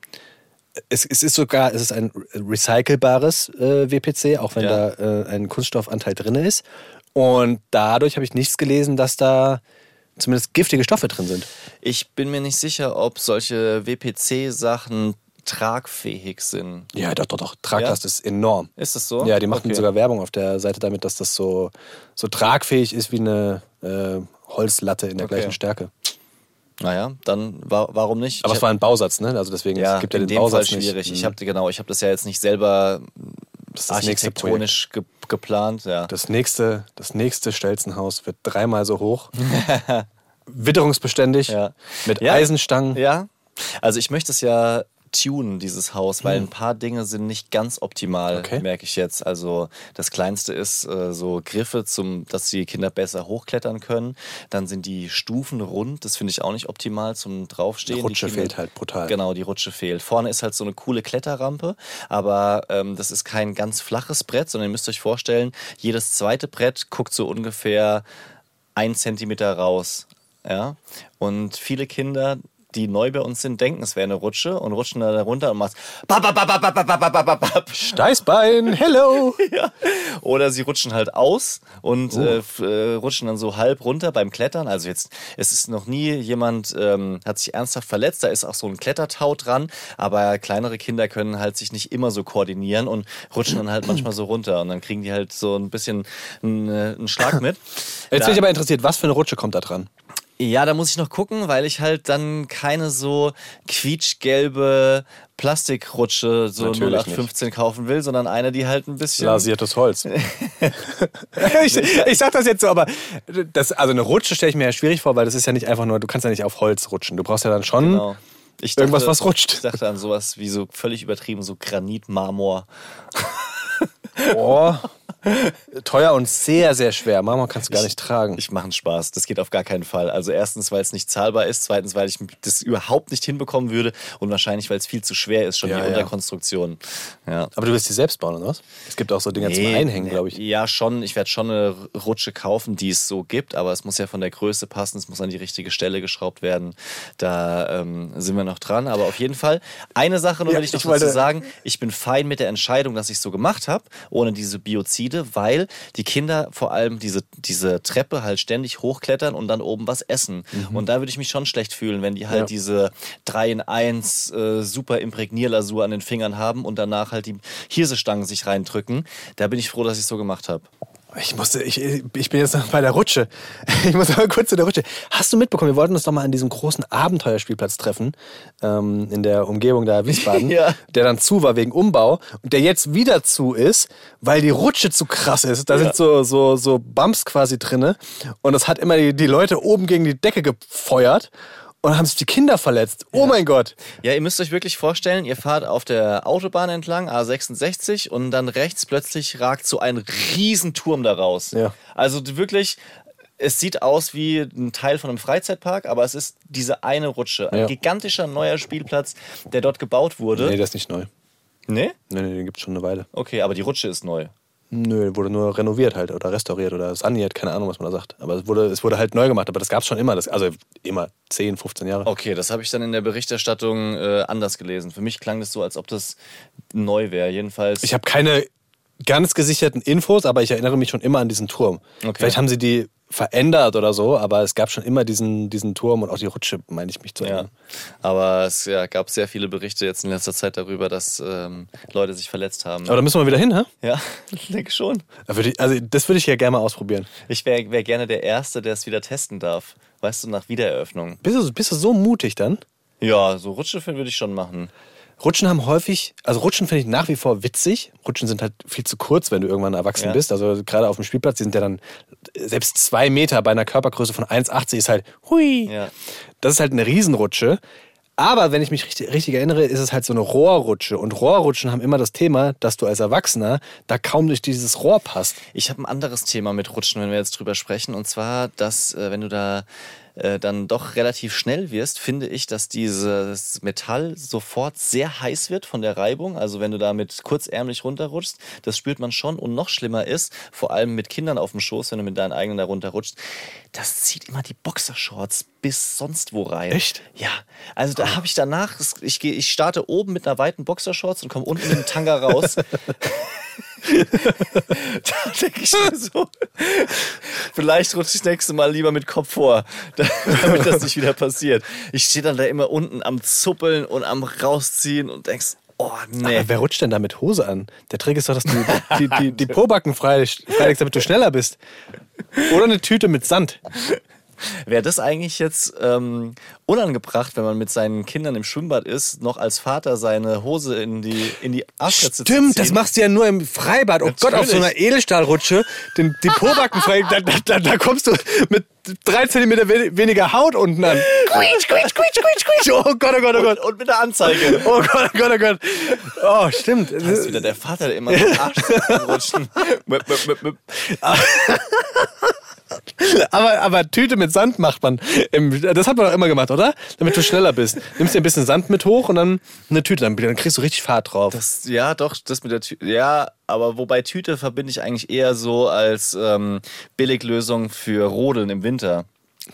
es, es ist sogar, es ist ein recycelbares äh, WPC, auch wenn Ja. da äh, ein Kunststoffanteil drin ist. Und dadurch habe ich nichts gelesen, dass da zumindest giftige Stoffe drin sind. Ich bin mir nicht sicher, ob solche WPC-Sachen tragfähig sind. Ja, doch, doch, doch. Traglast ist enorm. Ist das so? Ja, die machen Okay. sogar Werbung auf der Seite damit, dass das so, so tragfähig ist wie eine äh, Holzlatte in der Okay. gleichen Stärke. Naja, dann wa warum nicht? Aber Ich es war ein Bausatz, ne? Also deswegen, ja, es gibt ja in den dem Fall Bausatz schwierig. nicht. Ich Mhm. habe genau, ich habe das ja jetzt nicht selber das, ist das architektonisch ge geplant. Ja. Das nächste, das nächste Stelzenhaus wird dreimal so hoch. Witterungsbeständig. Ja. Mit Ja. Eisenstangen. ja, also ich möchte es ja tunen, dieses Haus, weil Hm. ein paar Dinge sind nicht ganz optimal, Okay. merke ich jetzt. Also das Kleinste ist äh, so Griffe, zum, dass die Kinder besser hochklettern können. Dann sind die Stufen rund, das finde ich auch nicht optimal zum Draufstehen. Die Rutsche Kinder- fehlt halt brutal. Genau, die Rutsche fehlt. Vorne ist halt so eine coole Kletterrampe, aber ähm, das ist kein ganz flaches Brett, sondern ihr müsst euch vorstellen, jedes zweite Brett guckt so ungefähr ein Zentimeter raus. Ja? Und viele Kinder, die neu bei uns sind, denken, es wäre eine Rutsche und rutschen da runter und machen Steißbein, hello! ja. Oder sie rutschen halt aus und uh. Äh, äh, rutschen dann so halb runter beim Klettern. Also jetzt, es ist noch nie jemand, ähm, hat sich ernsthaft verletzt, da ist auch so ein Klettertau dran, aber kleinere Kinder können halt sich nicht immer so koordinieren und rutschen dann halt manchmal so runter und dann kriegen die halt so ein bisschen einen, einen Schlag mit. Jetzt bin ich aber interessiert, was für eine Rutsche kommt da dran? Ja, da muss ich noch gucken, weil ich halt dann keine so quietschgelbe Plastikrutsche so Natürlich 0815 kaufen will, sondern eine, die halt ein bisschen. Lasiertes Holz. ich, ich sag das jetzt so, aber das, also eine Rutsche stelle ich mir ja schwierig vor, weil das ist ja nicht einfach nur, du kannst ja nicht auf Holz rutschen. Du brauchst ja dann schon Genau. Ich irgendwas, was rutscht. Ich dachte an sowas wie so völlig übertrieben, so Granit, Marmor. Oh, teuer und sehr, sehr schwer. Marmor kannst du gar nicht tragen. Ich mache einen Spaß. Das geht auf gar keinen Fall. Also erstens, weil es nicht zahlbar ist. Zweitens, weil ich das überhaupt nicht hinbekommen würde. Und wahrscheinlich, weil es viel zu schwer ist, schon Ja, die ja. Unterkonstruktion. Ja. aber du willst die selbst bauen, oder was? Es gibt auch so Dinger zum Einhängen, nee, glaube ich. Ja, schon. Ich werde schon eine Rutsche kaufen, die es so gibt, aber es muss ja von der Größe passen, es muss an die richtige Stelle geschraubt werden. Da ähm, sind wir noch dran. Aber auf jeden Fall, eine Sache nur Ja, will ich noch ich dazu sagen. Ich bin fein mit der Entscheidung, dass ich es so gemacht habe, ohne diese Biozide, weil die Kinder vor allem diese, diese Treppe halt ständig hochklettern und dann oben was essen. Und da würde ich mich schon schlecht fühlen, wenn die halt Mhm. Ja. diese 3 in 1 äh, super Imprägnierlasur an den Fingern haben und danach halt die Hirsestangen sich reindrücken. Da bin ich froh, dass ich es so gemacht habe. Ich musste, ich, ich bin jetzt noch bei der Rutsche. Ich muss aber kurz zu der Rutsche. Hast du mitbekommen, wir wollten uns doch mal an diesem großen Abenteuerspielplatz treffen, ähm, in der Umgebung da Wiesbaden, Ja. der dann zu war wegen Umbau und der jetzt wieder zu ist, weil die Rutsche zu krass ist. Da sind so, so, so Bumps quasi drinne und das hat immer die, die Leute oben gegen die Decke gefeuert und haben sich die Kinder verletzt. Oh mein Gott. Ja, ihr müsst euch wirklich vorstellen, ihr fahrt auf der Autobahn entlang, A66, und dann rechts plötzlich ragt so ein Riesenturm da raus. Ja. Also wirklich es sieht aus wie ein Teil von einem Freizeitpark, aber es ist diese eine Rutsche. Ein Ja. gigantischer neuer Spielplatz, der dort gebaut wurde. Nee, der ist nicht neu. Nee? Nee, nee, den gibt es schon eine Weile. Okay, aber die Rutsche ist neu. Nö, wurde nur renoviert halt oder restauriert oder saniert, keine Ahnung, was man da sagt. Aber es wurde, es wurde halt neu gemacht, aber das gab es schon immer. Das, also immer 10, 15 Jahre. Okay, das habe ich dann in der Berichterstattung äh, anders gelesen. Für mich klang das so, als ob das neu wäre. Jedenfalls. Ich habe keine ganz gesicherten Infos, aber ich erinnere mich schon immer an diesen Turm. Okay. Vielleicht haben sie die verändert oder so, aber es gab schon immer diesen, diesen Turm und auch die Rutsche, meine ich mich zu ja. erinnern. Aber es ja, gab sehr viele Berichte jetzt in letzter Zeit darüber, dass ähm, Leute sich verletzt haben. Aber da müssen wir wieder hin, hä? Ja, ich denke schon. Da ich, also das würde ich ja gerne mal ausprobieren. Ich wäre wär gerne der Erste, der es wieder testen darf. Weißt du, nach Wiedereröffnung. Bist du, bist du so mutig dann? Ja, so Rutsche würde ich schon machen. Rutschen haben häufig, also Rutschen finde ich nach wie vor witzig. Rutschen sind halt viel zu kurz, wenn du irgendwann erwachsen Ja. bist. Also gerade auf dem Spielplatz, die sind ja dann selbst zwei Meter bei einer Körpergröße von 1,80 ist halt hui. Ja. Das ist halt eine Riesenrutsche. Aber wenn ich mich richtig, richtig erinnere, ist es halt so eine Rohrrutsche. Und Rohrrutschen haben immer das Thema, dass du als Erwachsener da kaum durch dieses Rohr passt. Ich habe ein anderes Thema mit Rutschen, wenn wir jetzt drüber sprechen. Und zwar, dass, äh, wenn du da äh, dann doch relativ schnell wirst, finde ich, dass dieses Metall sofort sehr heiß wird von der Reibung. Also wenn du da mit kurzärmlich runterrutschst, das spürt man schon. Und noch schlimmer ist, vor allem mit Kindern auf dem Schoß, wenn du mit deinen eigenen da runterrutschst, das zieht immer die Boxershorts bis sonst wo rein. Echt? Ja. Also da habe ich danach, ich, ich starte oben mit einer weiten Boxershorts und komme unten mit dem Tanga raus. da denke ich mir so, vielleicht rutsche ich das nächste Mal lieber mit Kopf vor, damit das nicht wieder passiert. Ich stehe dann da immer unten am Zuppeln und am Rausziehen und denkst, oh nee. Aber wer rutscht denn da mit Hose an? Der Trick ist doch, dass du die, die, die Pobacken frei- freilegst, damit du schneller bist. Oder eine Tüte mit Sand. Wäre das eigentlich jetzt ähm, unangebracht, wenn man mit seinen Kindern im Schwimmbad ist, noch als Vater seine Hose in die, in die Arschritze zu ziehen? Stimmt, das machst du ja nur im Freibad. Oh Gott, auf so einer Edelstahlrutsche, den, die Pobacken frei, da, da, da, da kommst du mit drei Zentimeter we- weniger Haut unten an. Quietsch, quietsch, quietsch, quietsch, quietsch. Oh Gott, oh Gott, oh Gott. Und mit der Anzeige. Oh Gott, oh Gott, oh Gott. Oh, stimmt. Das ist wieder der Vater, der immer den Arsch rutschen. Aber, aber Tüte mit Sand macht man. Das hat man doch immer gemacht, oder? Damit du schneller bist. Nimmst dir ein bisschen Sand mit hoch und dann eine Tüte. Dann, dann kriegst du richtig Fahrt drauf. Das, ja, doch, das mit der Tüte. Ja, aber wobei Tüte verbinde ich eigentlich eher so als ähm, Billiglösung für Rodeln im Winter.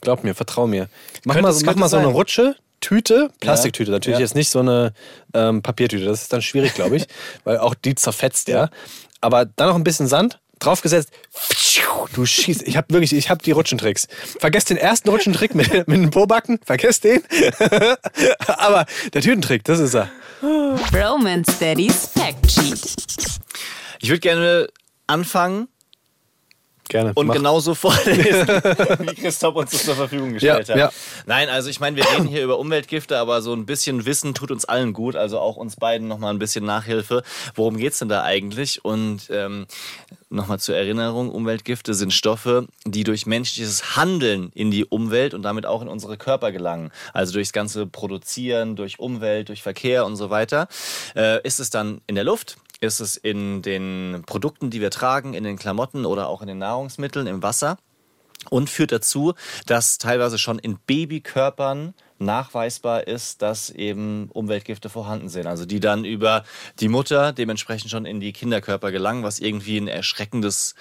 Glaub mir, vertrau mir. Mach Könnte- mal, mach mal so eine. Rutsche, Tüte, Plastiktüte. Natürlich Ja. jetzt nicht so eine ähm, Papiertüte. Das ist dann schwierig, glaube ich. weil auch die zerfetzt, ja. Aber dann noch ein bisschen Sand, draufgesetzt. Du schießt. Ich habe wirklich, ich habe die Rutschentricks. Vergesst den ersten Rutschentrick mit, mit dem Pobacken. Vergesst den. Aber der Tütentrick, das ist er. Roman Steadies Fact Sheet. Ich würde gerne anfangen Gerne. und Mach. genauso vorlesen, wie Christoph uns das zur Verfügung gestellt Ja, hat. ja. Nein, also ich meine, wir reden hier über Umweltgifte, aber so ein bisschen Wissen tut uns allen gut, also auch uns beiden nochmal ein bisschen Nachhilfe. Worum geht's denn da eigentlich? Und ähm, nochmal zur Erinnerung, Umweltgifte sind Stoffe, die durch menschliches Handeln in die Umwelt und damit auch in unsere Körper gelangen. Also durchs ganze Produzieren, durch Umwelt, durch Verkehr und so weiter. Äh, ist es dann in der Luft? Ist es in den Produkten, die wir tragen, in den Klamotten oder auch in den Nahrungsmitteln, im Wasser? Und führt dazu, dass teilweise schon in Babykörpern nachweisbar ist, dass eben Umweltgifte vorhanden sind. Also die dann über die Mutter dementsprechend schon in die Kinderkörper gelangen, was irgendwie ein erschreckendes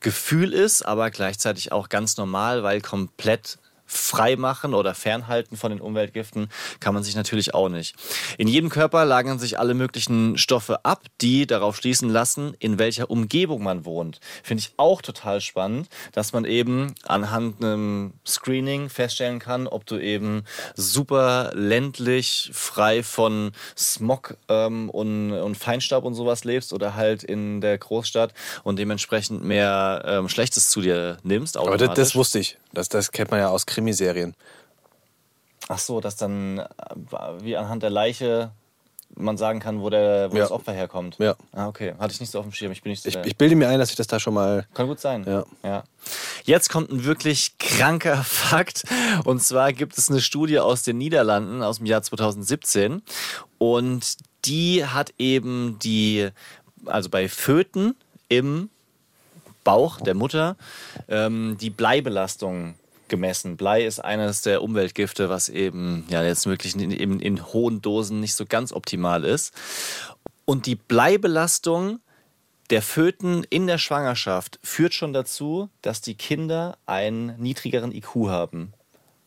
Gefühl ist, aber gleichzeitig auch ganz normal, weil komplett freimachen oder fernhalten von den Umweltgiften kann man sich natürlich auch nicht. In jedem Körper lagern sich alle möglichen Stoffe ab, die darauf schließen lassen, in welcher Umgebung man wohnt. Finde ich auch total spannend, dass man eben anhand einem Screening feststellen kann, ob du eben super ländlich, frei von Smog ähm, und, und Feinstaub und sowas lebst oder halt in der Großstadt und dementsprechend mehr ähm, Schlechtes zu dir nimmst. Aber das, das wusste ich. Das, das kennt man ja aus Krimiserien. Ach so, dass dann äh, wie anhand der Leiche man sagen kann, wo, der, wo Ja. das Opfer herkommt. Ja. Ah, okay. Hatte ich nicht so auf dem Schirm. Ich bin nicht so Ich, ich bilde mir ein, dass ich das da schon mal. Kann gut sein. Ja. ja. Jetzt kommt ein wirklich kranker Fakt. Und zwar gibt es eine Studie aus den Niederlanden aus dem Jahr 2017. Und die hat eben die, also bei Föten im Bauch der Mutter ähm, die Bleibelastung gemessen. Blei ist eines der Umweltgifte, was eben ja jetzt wirklich in, in, in hohen Dosen nicht so ganz optimal ist. Und die Bleibelastung der Föten in der Schwangerschaft führt schon dazu, dass die Kinder einen niedrigeren IQ haben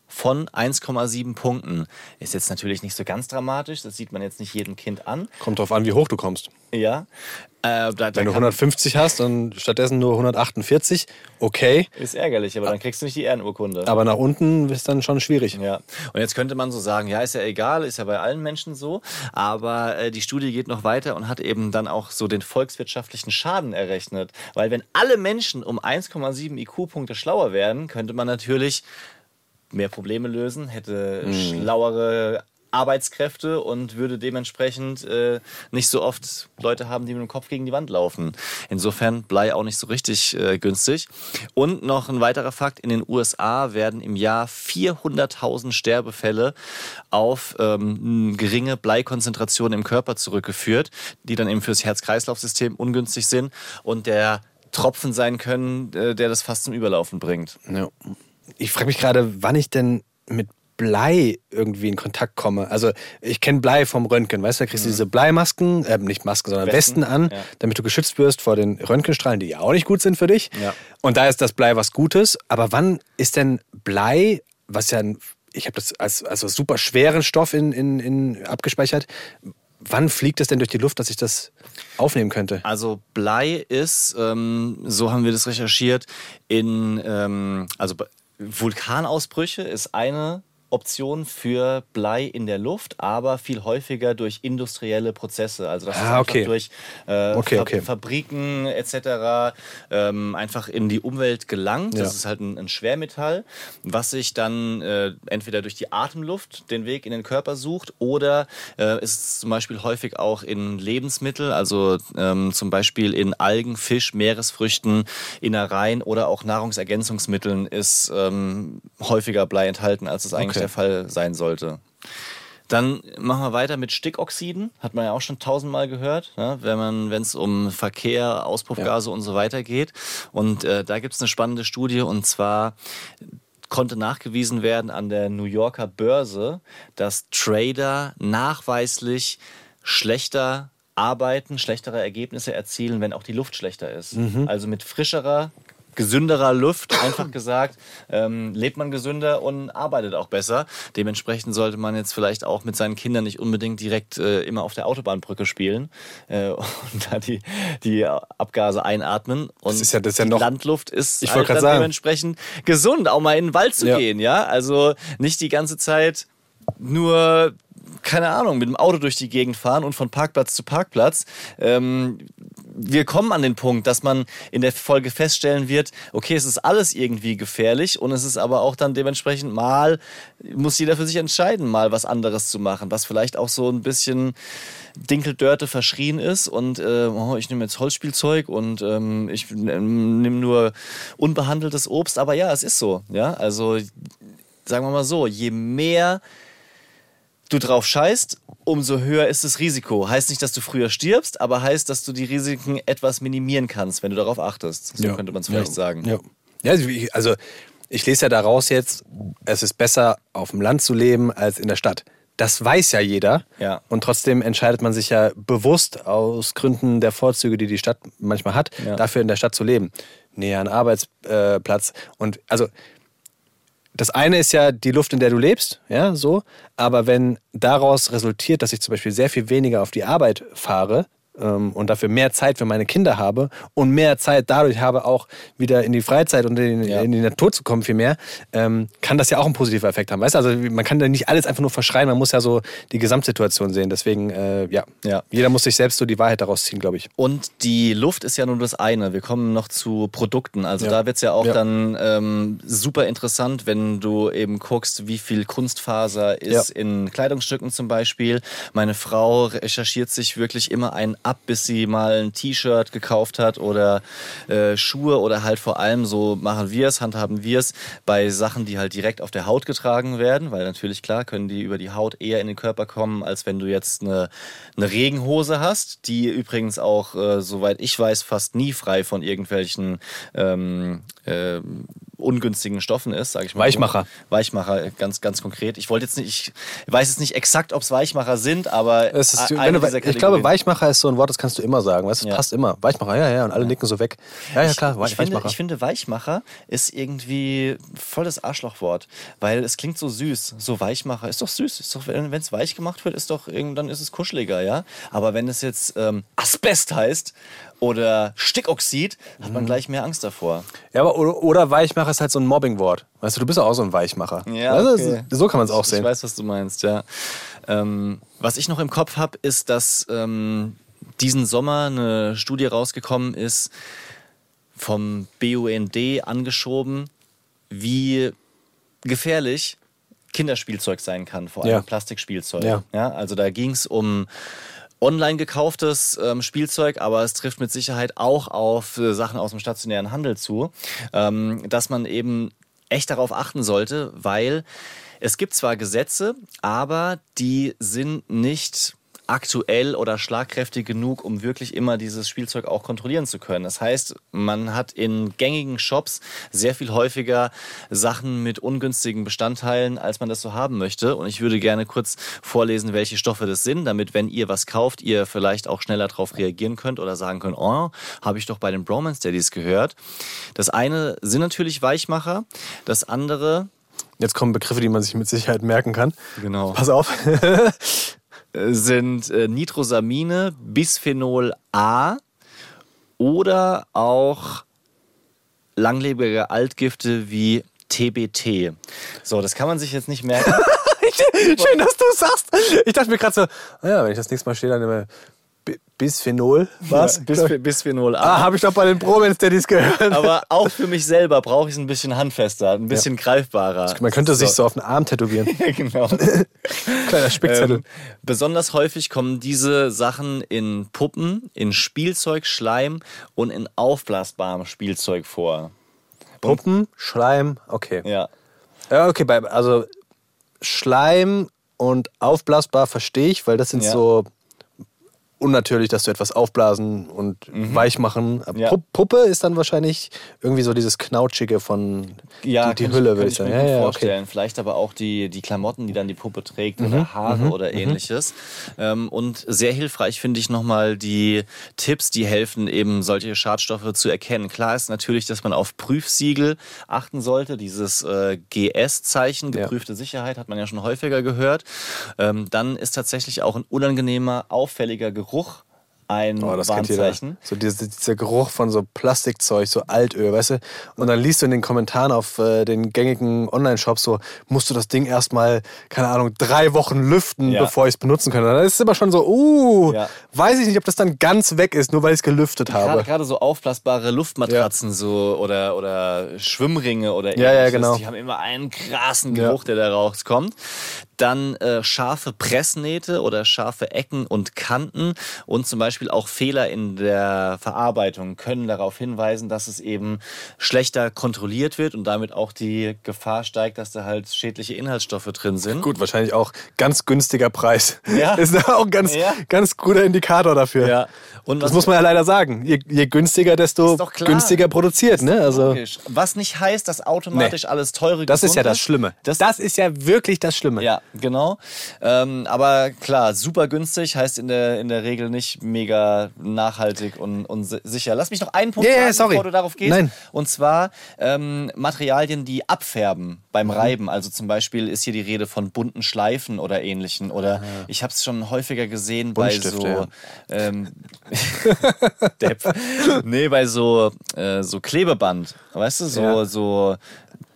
von 1,7 Punkten. Ist jetzt natürlich nicht so ganz dramatisch, das sieht man jetzt nicht jedem Kind an. Kommt drauf an, wie hoch du kommst. Ja. Äh, da, Wenn du kann- 150 hast und stattdessen nur 148, okay. ist ärgerlich, aber dann kriegst du nicht die Ehrenurkunde. Aber nach unten ist dann schon schwierig. Ja, und jetzt könnte man so sagen, ja, ist ja egal, ist ja bei allen Menschen so, aber äh, die Studie geht noch weiter und hat eben dann auch so den volkswirtschaftlichen Schaden errechnet, weil wenn alle Menschen um 1,7 IQ-Punkte schlauer werden, könnte man natürlich mehr Probleme lösen, hätte schlauere Arbeitskräfte und würde dementsprechend äh, nicht so oft Leute haben, die mit dem Kopf gegen die Wand laufen. Insofern Blei auch nicht so richtig äh, günstig. Und noch ein weiterer Fakt, in den USA werden im Jahr 400.000 Sterbefälle auf ähm, geringe Bleikonzentration im Körper zurückgeführt, die dann eben fürs Herz-Kreislauf-System ungünstig sind und der Tropfen sein können, äh, der das fast zum Überlaufen bringt. Ja. Ich frage mich gerade, wann ich denn mit Blei irgendwie in Kontakt komme. Also ich kenne Blei vom Röntgen, weißt du, da kriegst du diese Bleimasken, äh, nicht Masken, sondern Westen, Westen, an, ja. damit du geschützt wirst vor den Röntgenstrahlen, die ja auch nicht gut sind für dich. Ja. Und da ist das Blei was Gutes. Aber wann ist denn Blei, was ja, ich habe das als also super schweren Stoff in, in, in abgespeichert, wann fliegt es denn durch die Luft, dass ich das aufnehmen könnte? Also Blei ist, ähm, so haben wir das recherchiert, in ähm, also Vulkanausbrüche ist eine Option für Blei in der Luft, aber viel häufiger durch industrielle Prozesse. Also das ist Ah, einfach okay. durch äh, Okay, Fa- okay. Fabriken etc. Ähm, einfach in die Umwelt gelangt. Das Ja. ist halt ein, ein Schwermetall, was sich dann äh, entweder durch die Atemluft den Weg in den Körper sucht oder äh, ist zum Beispiel häufig auch in Lebensmittel, also ähm, zum Beispiel in Algen, Fisch, Meeresfrüchten, Innereien oder auch Nahrungsergänzungsmitteln ist ähm, häufiger Blei enthalten, als es eigentlich Okay. der Fall sein sollte. Dann machen wir weiter mit Stickoxiden. Hat man ja auch schon tausendmal gehört, ne? wenn man, wenn es um Verkehr, Auspuffgase und so weiter geht. Und äh, da gibt es eine spannende Studie und zwar konnte nachgewiesen werden an der New Yorker Börse, dass Trader nachweislich schlechter arbeiten, schlechtere Ergebnisse erzielen, wenn auch die Luft schlechter ist. Also mit frischerer, gesünderer Luft, einfach gesagt, ähm, lebt man gesünder und arbeitet auch besser. Dementsprechend sollte man jetzt vielleicht auch mit seinen Kindern nicht unbedingt direkt äh, immer auf der Autobahnbrücke spielen äh, und da die, die Abgase einatmen. Und ist ja- das ist ja die noch- Landluft ist Ich halt dann sagen. dementsprechend gesund, auch mal in den Wald zu Ja. gehen, ja. Also nicht die ganze Zeit nur, keine Ahnung, mit dem Auto durch die Gegend fahren und von Parkplatz zu Parkplatz. Ähm, wir kommen an den Punkt, dass man in der Folge feststellen wird, okay, es ist alles irgendwie gefährlich und es ist aber auch dann dementsprechend mal, muss jeder für sich entscheiden, mal was anderes zu machen, was vielleicht auch so ein bisschen Dinkeldörte verschrien ist und äh, oh, ich nehme jetzt Holzspielzeug und ähm, ich nehme nur unbehandeltes Obst, aber ja, es ist so, ja, also sagen wir mal so, je mehr du drauf scheißt, umso höher ist das Risiko. Heißt nicht, dass du früher stirbst, aber heißt, dass du die Risiken etwas minimieren kannst, wenn du darauf achtest. So Ja. könnte man es vielleicht ja. sagen. Ja, ja also ich- also ich lese ja daraus jetzt, es ist besser, auf dem Land zu leben als in der Stadt. Das weiß ja jeder. Ja. Und trotzdem entscheidet man sich ja bewusst aus Gründen der Vorzüge, die die Stadt manchmal hat, Ja. dafür in der Stadt zu leben. Näher an Arbeitsplatz. Und also das eine ist ja die Luft, in der du lebst, ja, so. Aber wenn daraus resultiert, dass ich zum Beispiel sehr viel weniger auf die Arbeit fahre und dafür mehr Zeit für meine Kinder habe und mehr Zeit dadurch habe, auch wieder in die Freizeit und in, Ja. in die Natur zu kommen, viel mehr, ähm, kann das ja auch einen positiven Effekt haben. Weißt du, also man kann da nicht alles einfach nur verschreien, man muss ja so die Gesamtsituation sehen. Deswegen, äh, ja. Ja. jeder muss sich selbst so die Wahrheit daraus ziehen, glaube ich. Und die Luft ist ja nur das eine. Wir kommen noch zu Produkten. Also Ja. da wird es ja auch Ja. dann ähm, super interessant, wenn du eben guckst, wie viel Kunstfaser ist in Kleidungsstücken zum Beispiel. Meine Frau recherchiert sich wirklich immer ein ab, bis sie mal ein T-Shirt gekauft hat oder äh, Schuhe oder halt vor allem so machen wir es, handhaben wir es bei Sachen, die halt direkt auf der Haut getragen werden, weil natürlich klar können die über die Haut eher in den Körper kommen, als wenn du jetzt eine, eine Regenhose hast, die übrigens auch, äh, soweit ich weiß, fast nie frei von irgendwelchen ähm, äh, ungünstigen Stoffen ist, sage ich mal. Weichmacher. Weichmacher, ganz, ganz konkret. Ich wollte jetzt nicht, ich weiß jetzt nicht exakt, ob es Weichmacher sind, aber Es ist, eine du, dieser ich glaube. Weichmacher ist so ein Wort, das kannst du immer sagen. Weißt, das Ja. passt immer. Weichmacher, ja, ja. Und alle nicken so weg. Ja, ja, klar, ich, ich, finde, Weichmacher. ich finde, Weichmacher ist irgendwie voll das Arschlochwort, weil es klingt so süß. So Weichmacher ist doch süß. Ist doch, wenn es weich gemacht wird, ist doch dann ist es kuscheliger, ja. Aber wenn es jetzt ähm, Asbest heißt oder Stickoxid, hat Mhm. man gleich mehr Angst davor. Ja, aber oder, oder Weichmacher ist halt so ein Mobbing-Wort. Weißt du, du bist ja auch so ein Weichmacher. du, okay. So kann man es auch Ich sehen. weiß, was du meinst, ja. Ähm, was ich noch im Kopf habe, ist, dass ähm, diesen Sommer eine Studie rausgekommen ist, vom BUND angeschoben, wie gefährlich Kinderspielzeug sein kann, vor allem Ja. Plastikspielzeug. Ja. also da ging es um online gekauftes ähm, Spielzeug, aber es trifft mit Sicherheit auch auf äh, Sachen aus dem stationären Handel zu, ähm, dass man eben echt darauf achten sollte, weil es gibt zwar Gesetze, aber die sind nicht aktuell oder schlagkräftig genug, um wirklich immer dieses Spielzeug auch kontrollieren zu können. Das heißt, man hat in gängigen Shops sehr viel häufiger Sachen mit ungünstigen Bestandteilen, als man das so haben möchte. Und ich würde gerne kurz vorlesen, welche Stoffe das sind, damit, wenn ihr was kauft, ihr vielleicht auch schneller darauf reagieren könnt oder sagen könnt, oh, habe ich doch bei den Bromance Daddies gehört. Das eine sind natürlich Weichmacher, das andere Jetzt kommen Begriffe, die man sich mit Sicherheit merken kann. Genau. Pass auf. sind äh, Nitrosamine, Bisphenol A oder auch langlebige Altgifte wie TBT. So, das kann man sich jetzt nicht merken. Schön, dass du es sagst. Ich dachte mir gerade so, naja, wenn ich das nächste Mal stehe, dann immer Bisphenol. Was? Ja, Bisph Bisphenol A. ah, habe ich doch bei den Bromance Daddies gehört. Aber auch für mich selber brauche ich es ein bisschen handfester, ein bisschen greifbarer. Man könnte sich so auf den Arm tätowieren. genau. Kleiner Spickzettel. Ähm, besonders häufig kommen diese Sachen in Puppen, in Spielzeug, Schleim und in aufblasbarem Spielzeug vor. Puppen, Schleim, okay. Ja. Ja, okay, also Schleim und aufblasbar verstehe ich, weil das sind Ja. so unnatürlich, dass du etwas aufblasen und weich machen. Mhm. Ja. Pu- Puppe ist dann wahrscheinlich irgendwie so dieses Knautschige von Ja, die, die Hülle, würde ich sagen. mir Ja, ja, okay. vorstellen. Vielleicht aber auch die, die Klamotten, die dann die Puppe trägt Mhm, oder Haare oder ähnliches. Ähm, und sehr hilfreich finde ich nochmal die Tipps, die helfen, eben solche Schadstoffe zu erkennen. Klar ist natürlich, dass man auf Prüfsiegel achten sollte. Dieses äh, GS-Zeichen, geprüfte Sicherheit, hat man ja schon häufiger gehört. Ähm, dann ist tatsächlich auch ein unangenehmer, auffälliger Geruch ein Oh, das. Warnzeichen. So dieser, dieser Geruch von so Plastikzeug, so Altöl, weißt du? Und dann liest du in den Kommentaren auf äh, den gängigen Online-Shops so, musst du das Ding erstmal, keine Ahnung, drei Wochen lüften, Ja. bevor ich es benutzen kann. Dann ist es immer schon so, uh, Ja. weiß ich nicht, ob das dann ganz weg ist, nur weil ich es gelüftet habe. gerade so aufblasbare Luftmatratzen so oder, oder Schwimmringe oder Ja, ja, ähnliches, genau. Die haben immer einen krassen Ja. Geruch, der da rauskommt. Dann äh, scharfe Pressnähte oder scharfe Ecken und Kanten und zum Beispiel auch Fehler in der Verarbeitung können darauf hinweisen, dass es eben schlechter kontrolliert wird und damit auch die Gefahr steigt, dass da halt schädliche Inhaltsstoffe drin sind. Gut, wahrscheinlich auch ganz günstiger Preis. Ja. Ist auch ein ganz, Ja. ganz guter Indikator dafür. Ja. Und Das muss man ja leider sagen. Je, je günstiger, desto günstiger produziert. Ne? Also, Logisch. Was nicht heißt, dass automatisch alles teure das ist ja das Schlimme. Das, Das ist ja wirklich das Schlimme. Ja, genau. Ähm, aber klar, super günstig heißt in der, in der Regel nicht mega nachhaltig und, und si- sicher. Lass mich noch einen Punkt ja, sagen, sorry. bevor du darauf gehst. Nein. Und zwar ähm, Materialien, die abfärben Mhm. beim Reiben. Also zum Beispiel ist hier die Rede von bunten Schleifen oder ähnlichen. Oder ich habe es schon häufiger gesehen bei so... ja. Ähm, Depp. Nee, bei so, äh, so Klebeband. Weißt du, so... Ja. so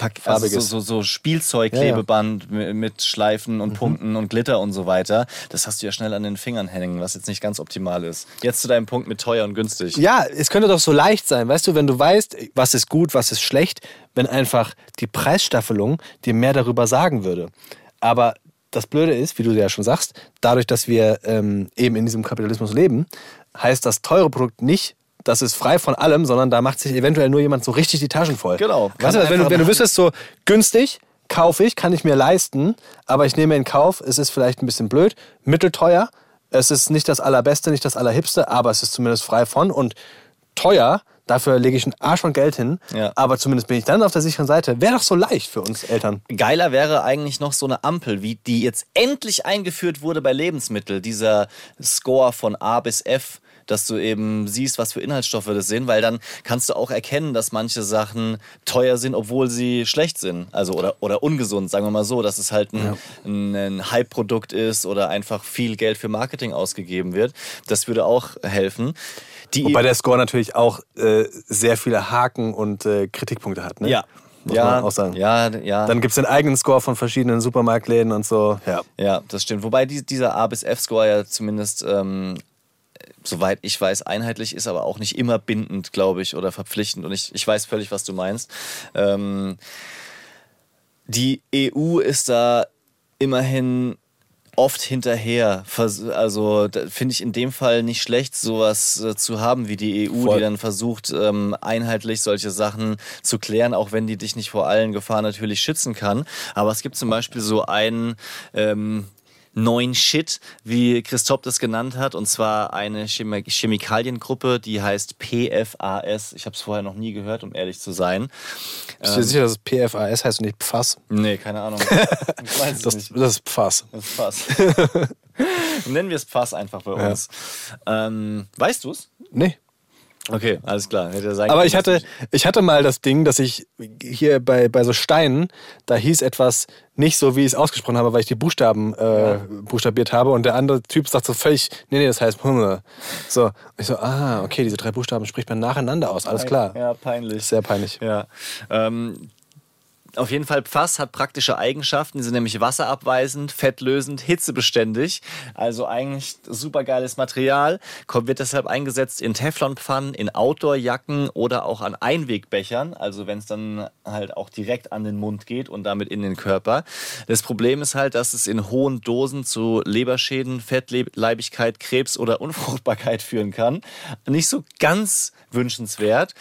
Pack, also so, so, so Spielzeugklebeband mi- mit Schleifen Mhm. und Punkten und Glitter und so weiter. Das hast du ja schnell an den Fingern hängen, was jetzt nicht ganz optimal ist. Jetzt zu deinem Punkt mit teuer und günstig. Ja, es könnte doch so leicht sein, weißt du, wenn du weißt, was ist gut, was ist schlecht, wenn einfach die Preisstaffelung dir mehr darüber sagen würde. Aber das Blöde ist, wie du ja schon sagst, dadurch, dass wir ähm, eben in diesem Kapitalismus leben, heißt das teure Produkt nicht, das ist frei von allem, sondern da macht sich eventuell nur jemand so richtig die Taschen voll. Genau. Weißt du, wenn, du- wenn du wüsstest, so günstig, kaufe ich, kann ich mir leisten, aber ich nehme in Kauf, es ist vielleicht ein bisschen blöd, mittelteuer, es ist nicht das allerbeste, nicht das allerhipste, aber es ist zumindest frei von und teuer, dafür lege ich einen Arsch von Geld hin, Ja. aber zumindest bin ich dann auf der sicheren Seite. Wäre doch so leicht für uns Eltern. Geiler wäre eigentlich noch so eine Ampel, wie die jetzt endlich eingeführt wurde bei Lebensmitteln. Dieser Score von A bis F, dass du eben siehst, was für Inhaltsstoffe das sind, weil dann kannst du auch erkennen, dass manche Sachen teuer sind, obwohl sie schlecht sind. Also oder, oder ungesund, sagen wir mal so, dass es halt ein, ein, ein Hype-Produkt ist oder einfach viel Geld für Marketing ausgegeben wird. Das würde auch helfen. Die Wobei der Score natürlich auch äh, sehr viele Haken und äh, Kritikpunkte hat. Ne? ja. Muss ja, man auch sagen. ja, ja. Dann gibt es den eigenen Score von verschiedenen Supermarktläden und so. Ja. Ja, das stimmt. Wobei die, dieser A bis F-Score ja zumindest, ähm, soweit ich weiß, einheitlich ist, aber auch nicht immer bindend, glaube ich, oder verpflichtend. Und ich, ich weiß völlig, was du meinst. Ähm, die EU ist da immerhin oft hinterher. Also finde ich in dem Fall nicht schlecht, sowas äh, zu haben wie die EU, Voll. die dann versucht, ähm, einheitlich solche Sachen zu klären, auch wenn die dich nicht vor allen Gefahren natürlich schützen kann. Aber es gibt zum Beispiel so einen ähm, neuen Shit, wie Christoph das genannt hat, und zwar eine Chemi Chemikaliengruppe, die heißt PFAS. Ich habe es vorher noch nie gehört, um ehrlich zu sein. Bist du dir sicher, dass es PFAS heißt und nicht PFAS? Nee, keine Ahnung. Ich weiß Das, nicht. das ist PFAS. Das ist Fass. Nennen wir es Fass einfach bei uns. Ähm, weißt du es? Nee. Okay, alles klar. Aber ich hatte, ich hatte mal das Ding, dass ich hier bei, bei so Steinen, da hieß etwas nicht so, wie ich es ausgesprochen habe, weil ich die Buchstaben äh, buchstabiert habe und der andere Typ sagt so völlig, nee, nee, das heißt Hunger. So, Und ich so, ah, okay, diese drei Buchstaben spricht man nacheinander aus, alles klar. Ja, peinlich. Sehr peinlich. Ja. Ähm, auf jeden Fall, Pfass hat praktische Eigenschaften. Die sind nämlich wasserabweisend, fettlösend, hitzebeständig. Also eigentlich super geiles Material. Kommt, wird deshalb eingesetzt in Teflonpfannen, in Outdoorjacken oder auch an Einwegbechern. Also wenn es dann halt auch direkt an den Mund geht und damit in den Körper. Das Problem ist halt, dass es in hohen Dosen zu Leberschäden, Fettleibigkeit, Krebs oder Unfruchtbarkeit führen kann. Nicht so ganz wünschenswert.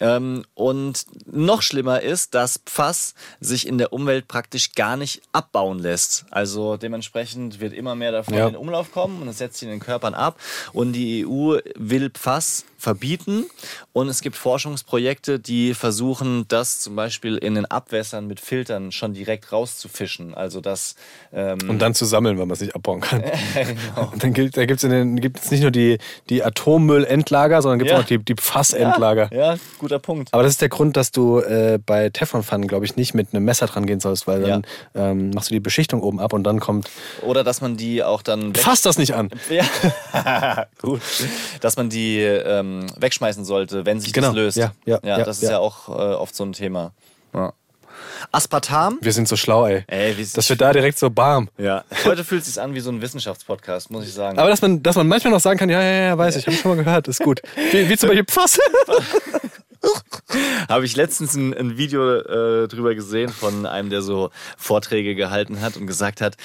Ähm, und noch schlimmer ist, dass Pfass sich in der Umwelt praktisch gar nicht abbauen lässt. Also dementsprechend wird immer mehr davon Ja. in den Umlauf kommen und es setzt sich in den Körpern ab. Und die EU will Pfass verbieten. Und es gibt Forschungsprojekte, die versuchen, das zum Beispiel in den Abwässern mit Filtern schon direkt rauszufischen. Also das ähm, Und dann zu sammeln, weil man es nicht abbauen kann. genau. Und dann gibt, da gibt es gibt's nicht nur die, die Atommüllendlager, sondern gibt es Ja. auch die, die Pfassendlager. Ja, guter Punkt. Aber das ist der Grund, dass du äh, bei Teflonpfannen, glaube ich, nicht mit einem Messer dran gehen sollst, weil dann ähm, machst du die Beschichtung oben ab und dann kommt. Oder dass man die auch dann Fass das nicht an! Ja, gut. Dass man die ähm, wegschmeißen sollte, wenn sich Genau, das löst. ja, ja, ja, das ist ja. ja auch äh, oft so ein Thema. Aspartam. Wir sind so schlau, ey. Ey, wie Dass wir da direkt so bam. ja. Heute fühlt es sich an wie so ein Wissenschaftspodcast, muss ich sagen. Aber dass man, dass man manchmal noch sagen kann, ja, ja, ja, weiß ich, habe ich schon mal gehört, ist gut. Wie, wie zum Beispiel Pfass. Habe ich letztens ein, ein Video äh, drüber gesehen von einem, der so Vorträge gehalten hat und gesagt hat,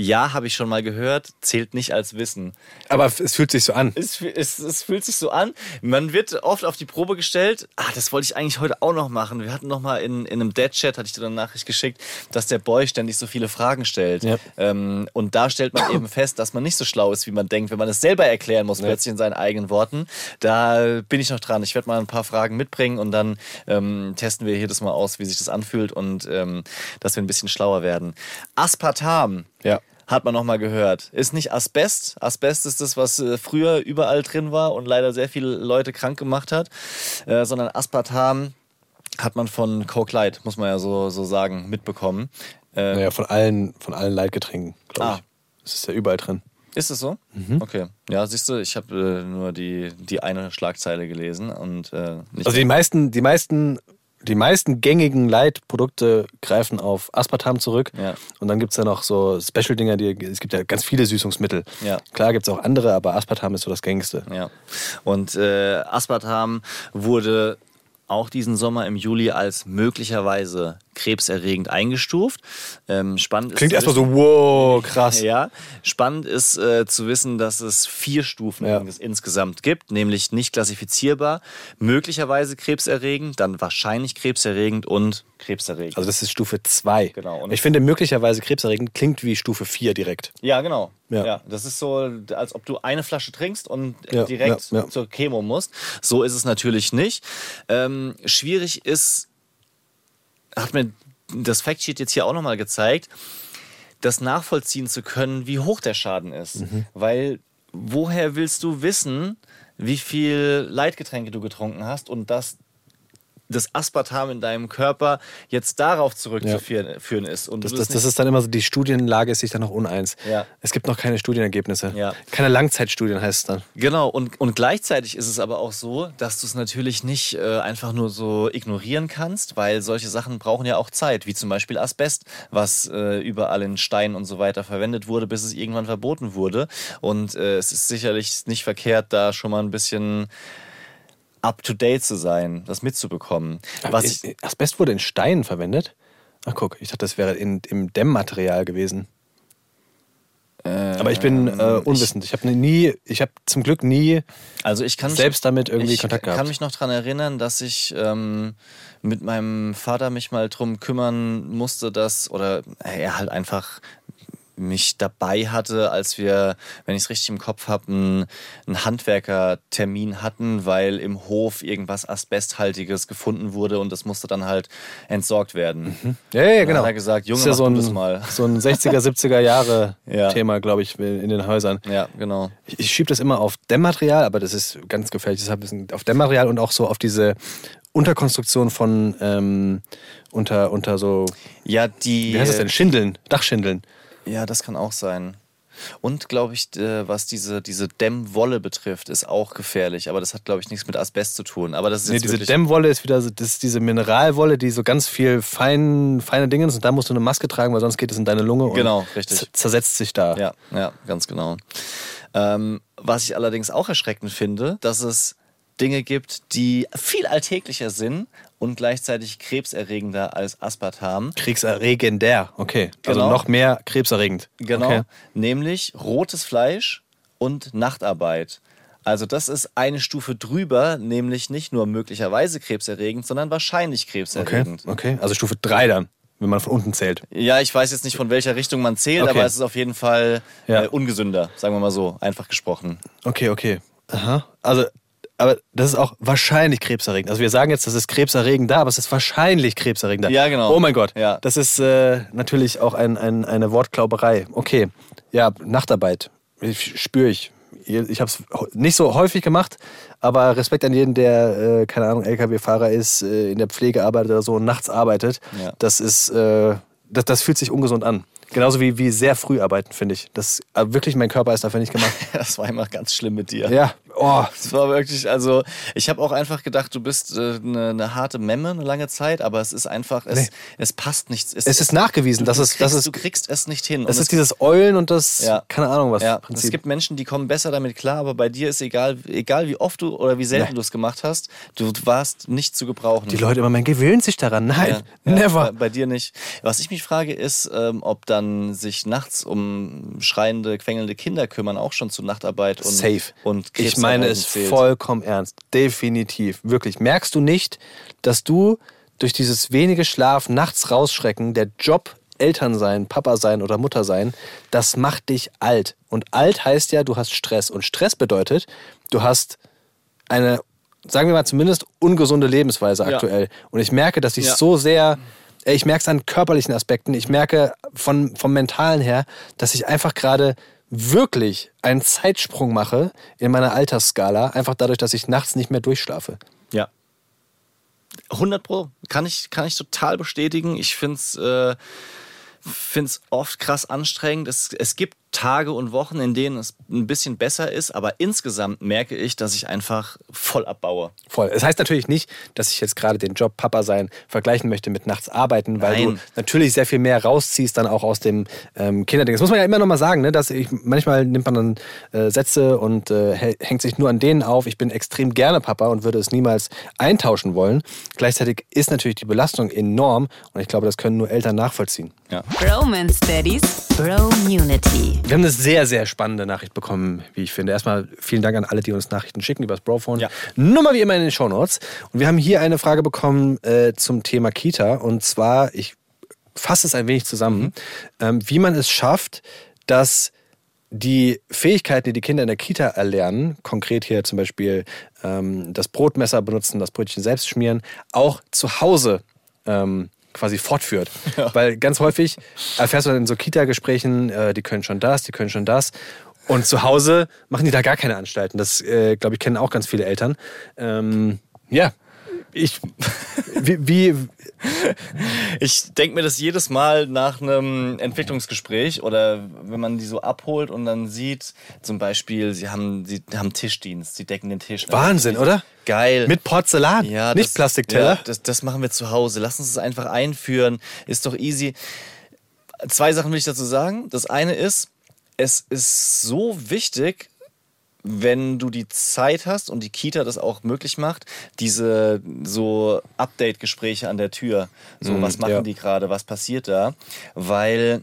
ja, habe ich schon mal gehört, zählt nicht als Wissen. Aber es fühlt sich so an. Es, es, es fühlt sich so an. Man wird oft auf die Probe gestellt. Ah, das wollte ich eigentlich heute auch noch machen. Wir hatten noch mal in, in einem Dead-Chat, hatte ich dir eine Nachricht geschickt, dass der Boy ständig so viele Fragen stellt. Ja. Ähm, und da stellt man eben fest, dass man nicht so schlau ist, wie man denkt, wenn man es selber erklären muss, plötzlich in seinen eigenen Worten. Da bin ich noch dran. Ich werde mal ein paar Fragen mitbringen und dann ähm, testen wir hier das mal aus, wie sich das anfühlt und ähm, dass wir ein bisschen schlauer werden. Aspartam. Ja. Hat man noch mal gehört. Ist nicht Asbest. Asbest ist das, was äh, früher überall drin war und leider sehr viele Leute krank gemacht hat. Äh, sondern Aspartam hat man von Coke Light, muss man ja so, so sagen, mitbekommen. Äh, Naja, von allen, von allen Leitgetränken, glaube Ah. ich. Das ist ja überall drin. Ist es so? Mhm. Okay. Ja, siehst du, ich habe äh, nur die, die eine Schlagzeile gelesen und äh, nicht. Also die meisten, die meisten, die meisten gängigen Leitprodukte greifen auf Aspartam zurück. Ja. Und dann gibt es ja noch so Special-Dinger, die, es gibt ja ganz viele Süßungsmittel. Ja. Klar gibt es auch andere, aber Aspartam ist so das gängigste. Ja. Und äh, Aspartam wurde auch diesen Sommer im Juli als möglicherweise krebserregend eingestuft. Ähm, spannend Klingt ist erstmal so, wow, krass. ja, spannend ist äh, zu wissen, dass es vier Stufen Ja. ins- insgesamt gibt, nämlich nicht klassifizierbar, möglicherweise krebserregend, dann wahrscheinlich krebserregend und krebserregend. Also das ist Stufe 2. Genau, und- Ich finde möglicherweise krebserregend klingt wie Stufe 4 direkt. ja, genau. Ja. Ja. das ist so, als ob du eine Flasche trinkst und Ja, direkt zur Chemo musst. So ist es natürlich nicht. Ähm, schwierig ist, hat mir das Factsheet jetzt hier auch nochmal gezeigt, das nachvollziehen zu können, wie hoch der Schaden ist. Mhm. Weil woher willst du wissen, wie viel Leitgetränke du getrunken hast und dass das Aspartam in deinem Körper jetzt darauf zurückzuführen führen ist. Und Das, das, das ist dann immer so, die Studienlage ist sich dann noch uneins. Ja. Es gibt noch keine Studienergebnisse. Ja. Keine Langzeitstudien heißt es dann. Genau, und, und gleichzeitig ist es aber auch so, dass du es natürlich nicht äh, einfach nur so ignorieren kannst, weil solche Sachen brauchen ja auch Zeit, wie zum Beispiel Asbest, was äh, überall in Steinen und so weiter verwendet wurde, bis es irgendwann verboten wurde. Und äh, es ist sicherlich nicht verkehrt, da schon mal ein bisschen up-to-date zu sein, das mitzubekommen. Was ich, Äh, Asbest wurde in Steinen verwendet? Ach guck, ich dachte, das wäre in, im Dämmmaterial gewesen. Aber ich bin äh, unwissend. Ich habe nie, ich habe zum Glück nie also ich kann mich- selbst damit irgendwie ich Kontakt kann gehabt. mich noch daran erinnern, dass ich ähm, mit meinem Vater mich mal drum kümmern musste, dass, oder er halt einfach mich dabei hatte, als wir, wenn ich es richtig im Kopf habe, einen, einen Handwerkertermin hatten, weil im Hof irgendwas Asbesthaltiges gefunden wurde und das musste dann halt entsorgt werden. Ja, ja, ja, Dann genau. hat er gesagt, Junge, ist ja so ein, das mal. so ein 60er, 70er Jahre Ja. Thema, glaube ich, in den Häusern. Ja, genau. Ich, ich schiebe das immer auf Dämmmaterial, aber das ist ganz gefährlich. Deshalb auf Dämmmaterial und auch so auf diese Unterkonstruktion von ähm, unter, unter so, Ja, die. wie heißt das denn? Schindeln, Dachschindeln. Ja, das kann auch sein. Und glaube ich, äh, was diese, diese Dämmwolle betrifft, ist auch gefährlich. Aber das hat, glaube ich, nichts mit Asbest zu tun. Aber das ist Nee, diese Dämmwolle ist wieder so, das ist diese Mineralwolle, die so ganz viel fein, feine Dinge ist und da musst du eine Maske tragen, weil sonst geht es in deine Lunge Genau, und richtig. zersetzt sich da. Ja, ja, ganz genau. Ähm, was ich allerdings auch erschreckend finde, dass es Dinge gibt, die viel alltäglicher sind und gleichzeitig krebserregender als Aspartam. Kriegserregender, okay. Also Genau. noch mehr krebserregend. Genau. Okay. Nämlich rotes Fleisch und Nachtarbeit. Also das ist eine Stufe drüber, nämlich nicht nur möglicherweise krebserregend, sondern wahrscheinlich Okay, krebserregend. okay. Also Stufe 3 dann, wenn man von unten zählt. Ja, ich weiß jetzt nicht, von welcher Richtung man zählt, Okay. aber es ist auf jeden Fall Ja. äh, ungesünder, sagen wir mal so, einfach gesprochen. Okay, okay. Aha. Also, aber das ist auch wahrscheinlich krebserregend. Also wir sagen jetzt, das ist krebserregend da, aber es ist wahrscheinlich krebserregend da. Ja, genau. Oh mein Gott. Ja. Das ist äh, natürlich auch ein, ein, eine Wortklauberei. Okay. Ja, Nachtarbeit. Ich, spüre ich. Ich habe es nicht so häufig gemacht, aber Respekt an jeden, der, äh, keine Ahnung, LKW-Fahrer ist, äh, in der Pflege arbeitet oder so und nachts arbeitet. Ja. Das ist, äh, das, das fühlt sich ungesund an. Genauso wie, wie sehr früh arbeiten, finde ich. Das, äh, wirklich, mein Körper ist dafür nicht gemacht. Das war immer ganz schlimm mit dir. Ja, oh, Es war wirklich, also ich habe auch einfach gedacht, du bist äh, eine, eine harte Memme eine lange Zeit, aber es ist einfach, es, Nee. es passt nicht. es ist nachgewiesen, du, dass es, es, du kriegst es nicht hin. das Und ist dieses Eulen und das, Ja. keine Ahnung was, Ja, Prinzip. es gibt Menschen, die kommen besser damit klar, aber bei dir ist egal, egal wie oft du oder wie selten Nee. du es gemacht hast, du warst nicht zu gebrauchen. die Leute immer, man gewöhnt sich daran. Nein, Ja, never. Bei, bei dir nicht. Was ich mich frage, ist, ähm, ob dann sich nachts um schreiende, quengelnde Kinder kümmern, auch schon zu Nachtarbeit und, Safe. und ich meine es zählt. vollkommen ernst. Definitiv. Wirklich. Merkst du nicht, dass du durch dieses wenige Schlaf, nachts rausschrecken, der Job, Eltern sein, Papa sein oder Mutter sein, das macht dich alt. Und alt heißt ja, du hast Stress. Und Stress bedeutet, du hast eine, sagen wir mal zumindest, ungesunde Lebensweise Ja. aktuell. Und ich merke, dass ich Ja. so sehr, ich merke es an körperlichen Aspekten, ich merke von, vom Mentalen her, dass ich einfach gerade wirklich einen Zeitsprung mache in meiner Altersskala, einfach dadurch, dass ich nachts nicht mehr durchschlafe. Ja. 100 Pro. Kann ich, kann ich total bestätigen. Ich finde es äh, oft krass anstrengend. Es, es gibt Tage und Wochen, in denen es ein bisschen besser ist, aber insgesamt merke ich, dass ich einfach voll abbaue. Voll. Das heißt natürlich nicht, dass ich jetzt gerade den Job Papa sein vergleichen möchte mit nachts arbeiten, weil Nein. du natürlich sehr viel mehr rausziehst dann auch aus dem ähm, Kinderding. Das muss man ja immer noch mal sagen, ne? dass ich manchmal nimmt man dann äh, Sätze und äh, hä- hängt sich nur an denen auf. Ich bin extrem gerne Papa und würde es niemals eintauschen wollen. Gleichzeitig ist natürlich die Belastung enorm und ich glaube, das können nur Eltern nachvollziehen. Ja. Bromance Daddies, Bro-Unity. Wir haben eine sehr, sehr spannende Nachricht bekommen, wie ich finde. Erstmal vielen Dank an alle, die uns Nachrichten schicken über das Brophone. Ja. Nummer wie immer in den Shownotes. Und wir haben hier eine Frage bekommen äh, zum Thema Kita. Und zwar, ich fasse es ein wenig zusammen, ähm, wie man es schafft, dass die Fähigkeiten, die die Kinder in der Kita erlernen, konkret hier zum Beispiel ähm, das Brotmesser benutzen, das Brötchen selbst schmieren, auch zu Hause ähm, quasi fortführt. Weil ganz häufig erfährst du dann in so Kita-Gesprächen, äh, die können schon das, die können schon das. Und zu Hause machen die da gar keine Anstalten. Das, äh, glaube ich, kennen auch ganz viele Eltern. Ähm, ja, ich, wie, wie, Ich denke mir das jedes Mal nach einem Entwicklungsgespräch oder wenn man die so abholt und dann sieht, zum Beispiel, sie haben, sie haben Tischdienst, sie decken den Tisch. Wahnsinn, oder? Geil. Mit Porzellan, Ja, nicht das, Plastikteller. Ja, das, das machen wir zu Hause. Lass uns es einfach einführen. Ist doch easy. Zwei Sachen will ich dazu sagen. Das eine ist, es ist so wichtig, wenn du die Zeit hast und die Kita das auch möglich macht, diese so Update-Gespräche an der Tür. So, Mm, was machen ja. die gerade, was passiert da? Weil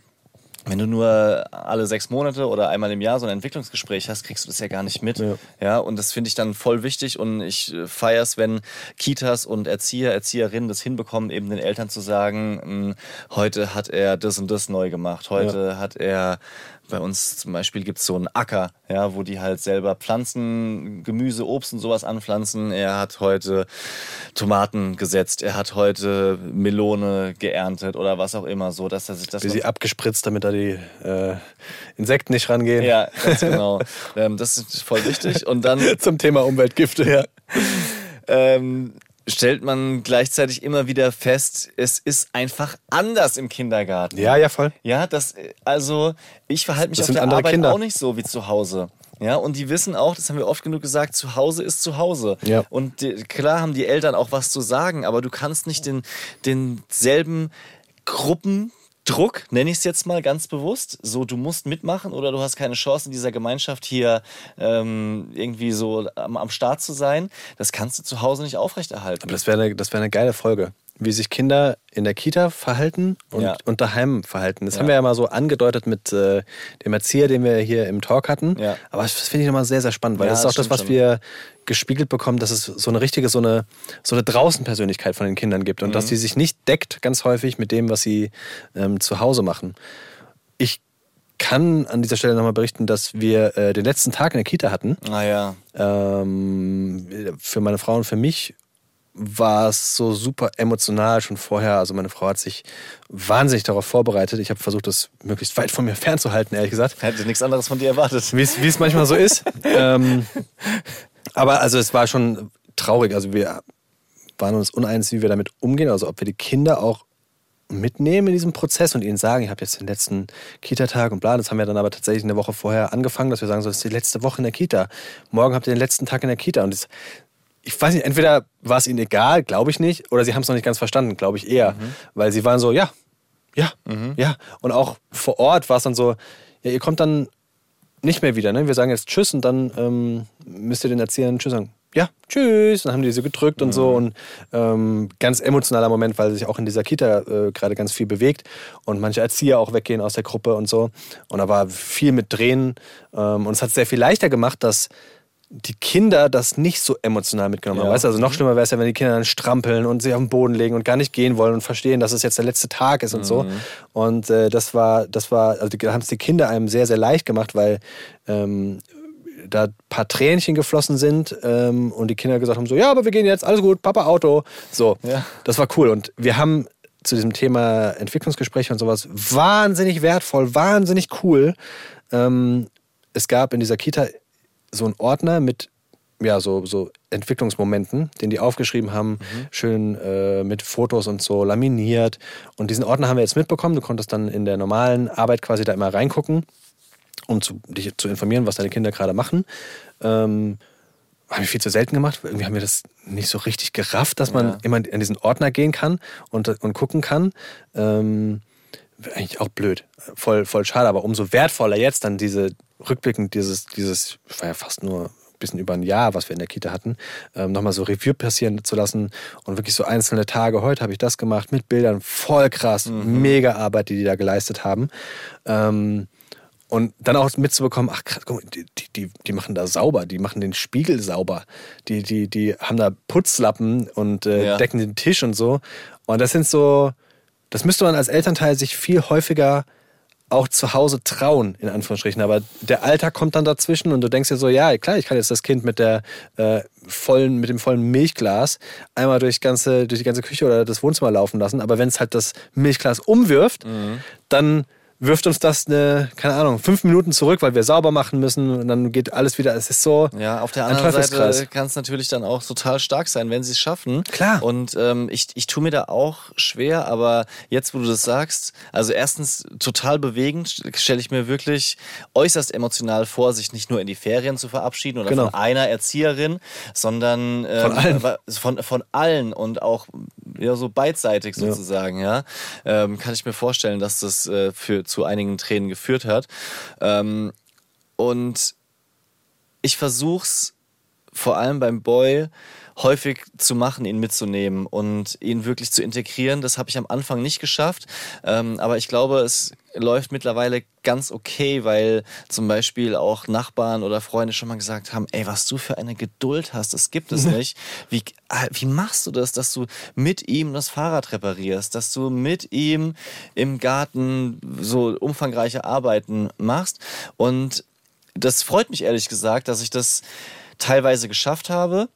wenn du nur alle sechs Monate oder einmal im Jahr so ein Entwicklungsgespräch hast, kriegst du das ja gar nicht mit. Ja. Ja, und das finde ich dann voll wichtig und ich äh, feiere es, wenn Kitas und Erzieher, Erzieherinnen das hinbekommen, eben den Eltern zu sagen, mh, heute hat er das und das neu gemacht, heute hat er bei uns zum Beispiel gibt es so einen Acker, ja, wo die halt selber Pflanzen, Gemüse, Obst und sowas anpflanzen. Er hat heute Tomaten gesetzt, er hat heute Melone geerntet oder was auch immer, so dass er sich das Wie sie abgespritzt, damit da die äh, Insekten nicht rangehen. ja, ganz genau. ähm, das ist voll wichtig. Und dann Zum Thema Umweltgifte, ja. ähm, stellt man gleichzeitig immer wieder fest, es ist einfach anders im Kindergarten. Ja, ja, voll. Ja, das, also ich verhalte mich Das auf der Arbeit Kinder. auch nicht so wie zu Hause. Ja, und die wissen auch, das haben wir oft genug gesagt, zu Hause ist zu Hause. Ja. Und die, klar haben die Eltern auch was zu sagen, aber du kannst nicht den, denselben Gruppendruck, nenne ich es jetzt mal ganz bewusst, so du musst mitmachen oder du hast keine Chance in dieser Gemeinschaft hier ähm, irgendwie so am, am Start zu sein. Das kannst du zu Hause nicht aufrechterhalten. Aber das wäre eine, das wär eine geile Folge. Wie sich Kinder in der Kita verhalten und, Ja. und daheim verhalten. Das Ja. haben wir ja mal so angedeutet mit äh, dem Erzieher, den wir hier im Talk hatten. Ja. Aber das finde ich nochmal sehr, sehr spannend, weil das ist auch das was schon. wir gespiegelt bekommen, dass es so eine richtige, so eine, so eine Draußenpersönlichkeit von den Kindern gibt und dass Mhm. die sich nicht deckt ganz häufig mit dem, was sie ähm, zu Hause machen. Ich kann an dieser Stelle nochmal berichten, dass wir äh, den letzten Tag in der Kita hatten. Naja, Ähm, für meine Frau und für mich war es so super emotional schon vorher. Also meine Frau hat sich wahnsinnig darauf vorbereitet. Ich habe versucht, das möglichst weit von mir fernzuhalten, ehrlich gesagt. hätte nichts anderes von dir erwartet. Wie es wie es manchmal so ist. ähm, aber also es war schon traurig. Also wir waren uns uneins, wie wir damit umgehen. Also ob wir die Kinder auch mitnehmen in diesem Prozess und ihnen sagen, ich habe jetzt den letzten Kita-Tag und bla. Das haben wir dann aber tatsächlich eine Woche vorher angefangen, dass wir sagen, so das ist die letzte Woche in der Kita. Morgen habt ihr den letzten Tag in der Kita. Und das, ich weiß nicht, entweder war es ihnen egal, glaube ich nicht, oder sie haben es noch nicht ganz verstanden, glaube ich eher. Weil sie waren so, ja, ja, ja. Und auch vor Ort war es dann so, ja, ihr kommt dann nicht mehr wieder. Ne? Wir sagen jetzt Tschüss und dann ähm, müsst ihr den Erziehern Tschüss sagen. Ja, tschüss. Dann haben die so gedrückt und so. Und ähm, ganz emotionaler Moment, weil sich auch in dieser Kita äh, gerade ganz viel bewegt und manche Erzieher auch weggehen aus der Gruppe und so. Und da war viel mit Drehen. Ähm, und es hat es sehr viel leichter gemacht, dass die Kinder das nicht so emotional mitgenommen haben. Ja. Weißt du, also noch schlimmer wäre es ja, wenn die Kinder dann strampeln und sich auf den Boden legen und gar nicht gehen wollen und verstehen, dass es jetzt der letzte Tag ist und so. Und äh, das war, das war, also die, da haben es die Kinder einem sehr, sehr leicht gemacht, weil ähm, da ein paar Tränchen geflossen sind ähm, und die Kinder gesagt haben so, ja, aber wir gehen jetzt, alles gut, Papa Auto. So, Ja. das war cool. Und wir haben zu diesem Thema Entwicklungsgespräche und sowas wahnsinnig wertvoll, wahnsinnig cool. Ähm, es gab in dieser Kita so einen Ordner mit ja, so, so Entwicklungsmomenten, den die aufgeschrieben haben, schön äh, mit Fotos und so laminiert. Und diesen Ordner haben wir jetzt mitbekommen. Du konntest dann in der normalen Arbeit quasi da immer reingucken. um zu, dich zu informieren, was deine Kinder gerade machen. Ähm, haben wir viel zu selten gemacht. Irgendwie haben wir das nicht so richtig gerafft, dass man Ja. immer in diesen Ordner gehen kann und, und gucken kann. Ähm, eigentlich auch blöd. Voll, voll schade, aber umso wertvoller jetzt dann diese rückblickend, dieses, dieses, war ja fast nur ein bisschen über ein Jahr, was wir in der Kita hatten, ähm, nochmal so Review passieren zu lassen und wirklich so einzelne Tage, heute habe ich das gemacht, mit Bildern, voll krass, mega Arbeit, die die da geleistet haben. Ähm, und dann auch mitzubekommen, ach krass, guck mal, die, die- die, die machen da sauber, die machen den Spiegel sauber, die, die, die haben da Putzlappen und äh, Ja. decken den Tisch und so. Und das sind so, das müsste man als Elternteil sich viel häufiger auch zu Hause trauen, in Anführungsstrichen. Aber der Alltag kommt dann dazwischen und du denkst dir so, ja, klar, ich kann jetzt das Kind mit der äh, vollen, mit dem vollen Milchglas einmal durch, ganze, durch die ganze Küche oder das Wohnzimmer laufen lassen. Aber wenn es halt das Milchglas umwirft, dann wirft uns das eine, keine Ahnung, fünf Minuten zurück, weil wir sauber machen müssen und dann geht alles wieder. Es ist so Ja, auf der anderen. Seite kann es natürlich dann auch total stark sein, wenn sie es schaffen. Klar. Und ähm, ich, ich tue mir da auch schwer, aber jetzt, wo du das sagst, also erstens total bewegend, stelle ich mir wirklich äußerst emotional vor, sich nicht nur in die Ferien zu verabschieden oder Genau. von einer Erzieherin, sondern ähm, Von allen. Von, von allen und auch ja, so beidseitig sozusagen, ja. Ähm, kann ich mir vorstellen, dass das äh, für, zu einigen Tränen geführt hat. Ähm, und ich versuch's vor allem beim Boy häufig zu machen, ihn mitzunehmen und ihn wirklich zu integrieren. Das habe ich am Anfang nicht geschafft, ähm, aber ich glaube, es läuft mittlerweile ganz okay, weil zum Beispiel auch Nachbarn oder Freunde schon mal gesagt haben, ey, was du für eine Geduld hast, das gibt es nicht. Wie, ah, wie machst du das, dass du mit ihm das Fahrrad reparierst, dass du mit ihm im Garten so umfangreiche Arbeiten machst und das freut mich ehrlich gesagt, dass ich das teilweise geschafft habe.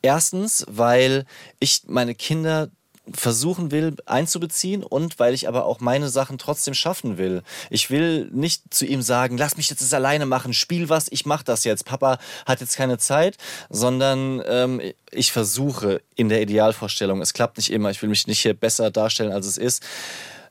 Erstens, weil ich meine Kinder versuchen will einzubeziehen und weil ich aber auch meine Sachen trotzdem schaffen will. Ich will nicht zu ihm sagen, lass mich jetzt das alleine machen, spiel was, ich mach das jetzt. Papa hat jetzt keine Zeit, sondern ähm, ich versuche in der Idealvorstellung. Es klappt nicht immer, ich will mich nicht hier besser darstellen, als es ist.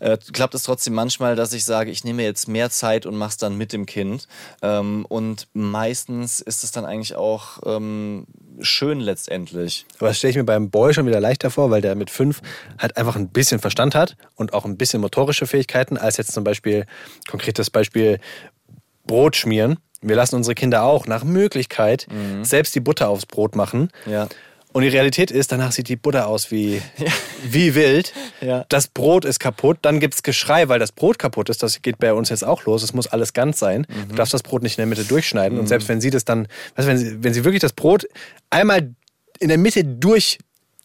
Äh, klappt es trotzdem manchmal, dass ich sage, ich nehme jetzt mehr Zeit und mache es dann mit dem Kind. Ähm, und meistens ist es dann eigentlich auch ähm, schön letztendlich. Aber das stelle ich mir beim Boy schon wieder leichter vor, weil der mit fünf halt einfach ein bisschen Verstand hat und auch ein bisschen motorische Fähigkeiten, als jetzt zum Beispiel, konkretes Beispiel, Brot schmieren. Wir lassen unsere Kinder auch nach Möglichkeit selbst die Butter aufs Brot machen. Ja. Und die Realität ist, danach sieht die Butter aus wie, wie wild. Ja. Das Brot ist kaputt, dann gibt es Geschrei, weil das Brot kaputt ist. Das geht bei uns jetzt auch los. Es muss alles ganz sein. Du darfst das Brot nicht in der Mitte durchschneiden. Und selbst wenn sie das dann, weißt, du, wenn, sie, wenn sie wirklich das Brot einmal in der Mitte durch,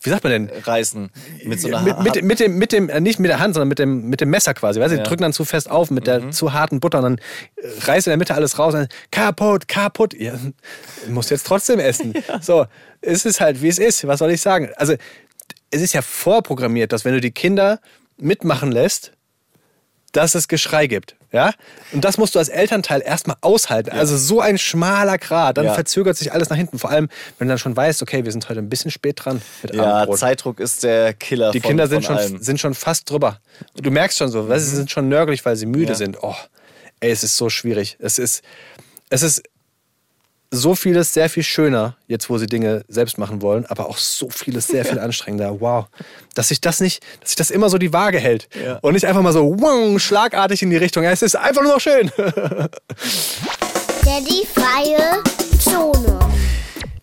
wie sagt man denn? Reißen mit so einer mit, mit, mit dem, mit dem, äh, nicht mit der Hand, sondern mit dem, mit dem Messer quasi. Weißt du, die Ja. drücken dann zu fest auf mit der zu harten Butter und dann äh, reißt in der Mitte alles raus und dann kaputt, kaputt. Ja, muss jetzt trotzdem essen. So, es ist halt, wie es ist. Was soll ich sagen? Also, es ist ja vorprogrammiert, dass wenn du die Kinder mitmachen lässt, dass es Geschrei gibt. Ja? Und das musst du als Elternteil erstmal aushalten. Also so ein schmaler Grat. Dann Ja. verzögert sich alles nach hinten. Vor allem, wenn du dann schon weißt, okay, wir sind heute ein bisschen spät dran mit ja, Abendbrot. Zeitdruck ist der Killer Die von, Kinder sind schon, allem. sind schon fast drüber. Du merkst schon so, du, sie sind schon nörgelig, weil sie müde Ja. sind. Oh, ey, es ist so schwierig. Es ist, es ist so vieles sehr viel schöner, jetzt wo sie Dinge selbst machen wollen, aber auch so vieles sehr viel anstrengender. Wow. Dass sich das nicht, dass sich das immer so die Waage hält. Ja. Und nicht einfach mal so wow, schlagartig in die Richtung. Ja, es ist einfach nur noch schön. Daddy freie Zone.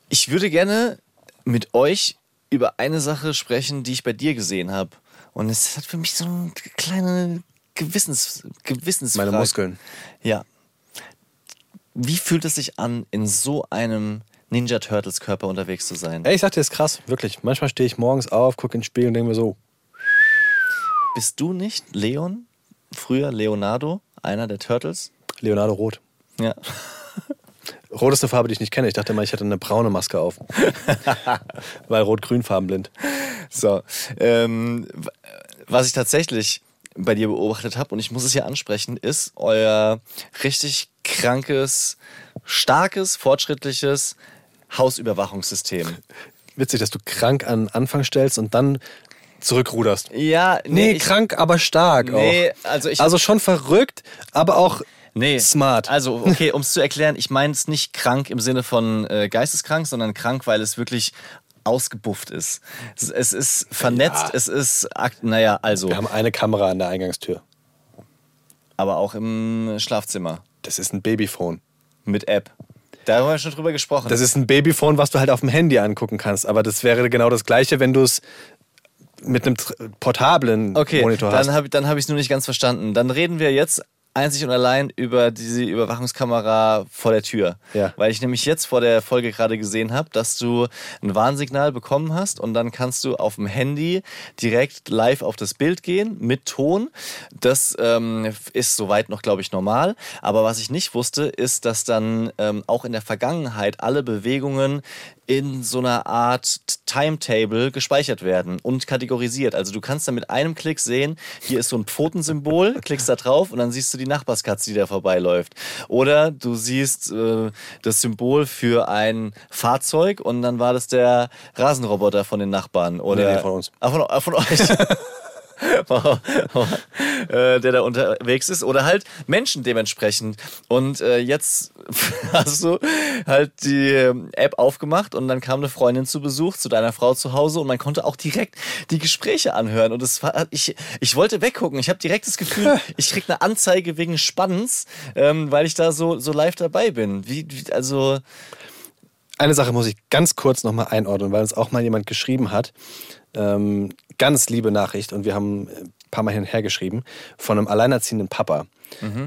Ich würde gerne mit euch über eine Sache sprechen, die ich bei dir gesehen habe. Und es hat für mich so eine kleine Gewissens, Gewissensfrage. Meine Muskeln. Ja. Wie fühlt es sich an, in so einem Ninja Turtles Körper unterwegs zu sein? Ey, ich sag dir, das ist krass, wirklich. Manchmal stehe ich morgens auf, gucke in den Spiegel und denke mir so, Bist du nicht Leon? Früher Leonardo, einer der Turtles? Leonardo Rot. Ja. Rot ist eine Farbe, die ich nicht kenne. Ich dachte mal, ich hätte eine braune Maske auf. Weil rot-grün farbenblind. So. Ähm, was ich tatsächlich bei dir beobachtet habe, und ich muss es hier ansprechen, ist euer richtig krankes, starkes, fortschrittliches Hausüberwachungssystem. Witzig, dass du krank an Anfang stellst und dann zurückruderst. Ja, Nee, ich, krank, aber stark Nee, auch. also ich- Also schon verrückt, aber auch Nee. Smart. Also, okay, um es zu erklären, ich meine es nicht krank im Sinne von äh, geisteskrank, sondern krank, weil es wirklich ausgebufft ist. Es, es ist vernetzt, Ja. es ist, naja, also, Wir haben eine Kamera an der Eingangstür. aber auch im Schlafzimmer Das ist ein Babyphone. mit App. Da haben wir schon drüber gesprochen. Das ist ein Babyphone, was du halt auf dem Handy angucken kannst. Aber das wäre genau das Gleiche, wenn du es mit einem portablen Okay, Monitor dann hast. habe dann hab ich es nur nicht ganz verstanden. Dann reden wir jetzt einzig und allein über diese Überwachungskamera vor der Tür. Ja. Weil ich nämlich jetzt vor der Folge gerade gesehen habe, dass du ein Warnsignal bekommen hast und dann kannst du auf dem Handy direkt live auf das Bild gehen mit Ton. Das ähm, ist soweit noch, glaube ich, normal. Aber was ich nicht wusste, ist, dass dann ähm, auch in der Vergangenheit alle Bewegungen in so einer Art Timetable gespeichert werden und kategorisiert. Also du kannst dann mit einem Klick sehen, hier ist so ein Pfotensymbol, klickst da drauf und dann siehst du die Nachbarskatze, die da vorbeiläuft. Oder du siehst äh, das Symbol für ein Fahrzeug und dann war das der Rasenroboter von den Nachbarn. Oder Nee, nee, von uns. Ah, von, ah, von euch. Äh, der da unterwegs ist oder halt Menschen dementsprechend. Und äh, jetzt hast du halt die ähm, App aufgemacht und dann kam eine Freundin zu Besuch zu deiner Frau zu Hause und man konnte auch direkt die Gespräche anhören. Und es war, ich, ich wollte weggucken. Ich habe direkt das Gefühl, ich krieg eine Anzeige wegen Spannens, ähm, weil ich da so, so live dabei bin. Wie, wie also, Eine Sache muss ich ganz kurz nochmal einordnen, weil uns auch mal jemand geschrieben hat. Ähm, ganz liebe Nachricht und wir haben ein paar Mal hin und her geschrieben von einem alleinerziehenden Papa,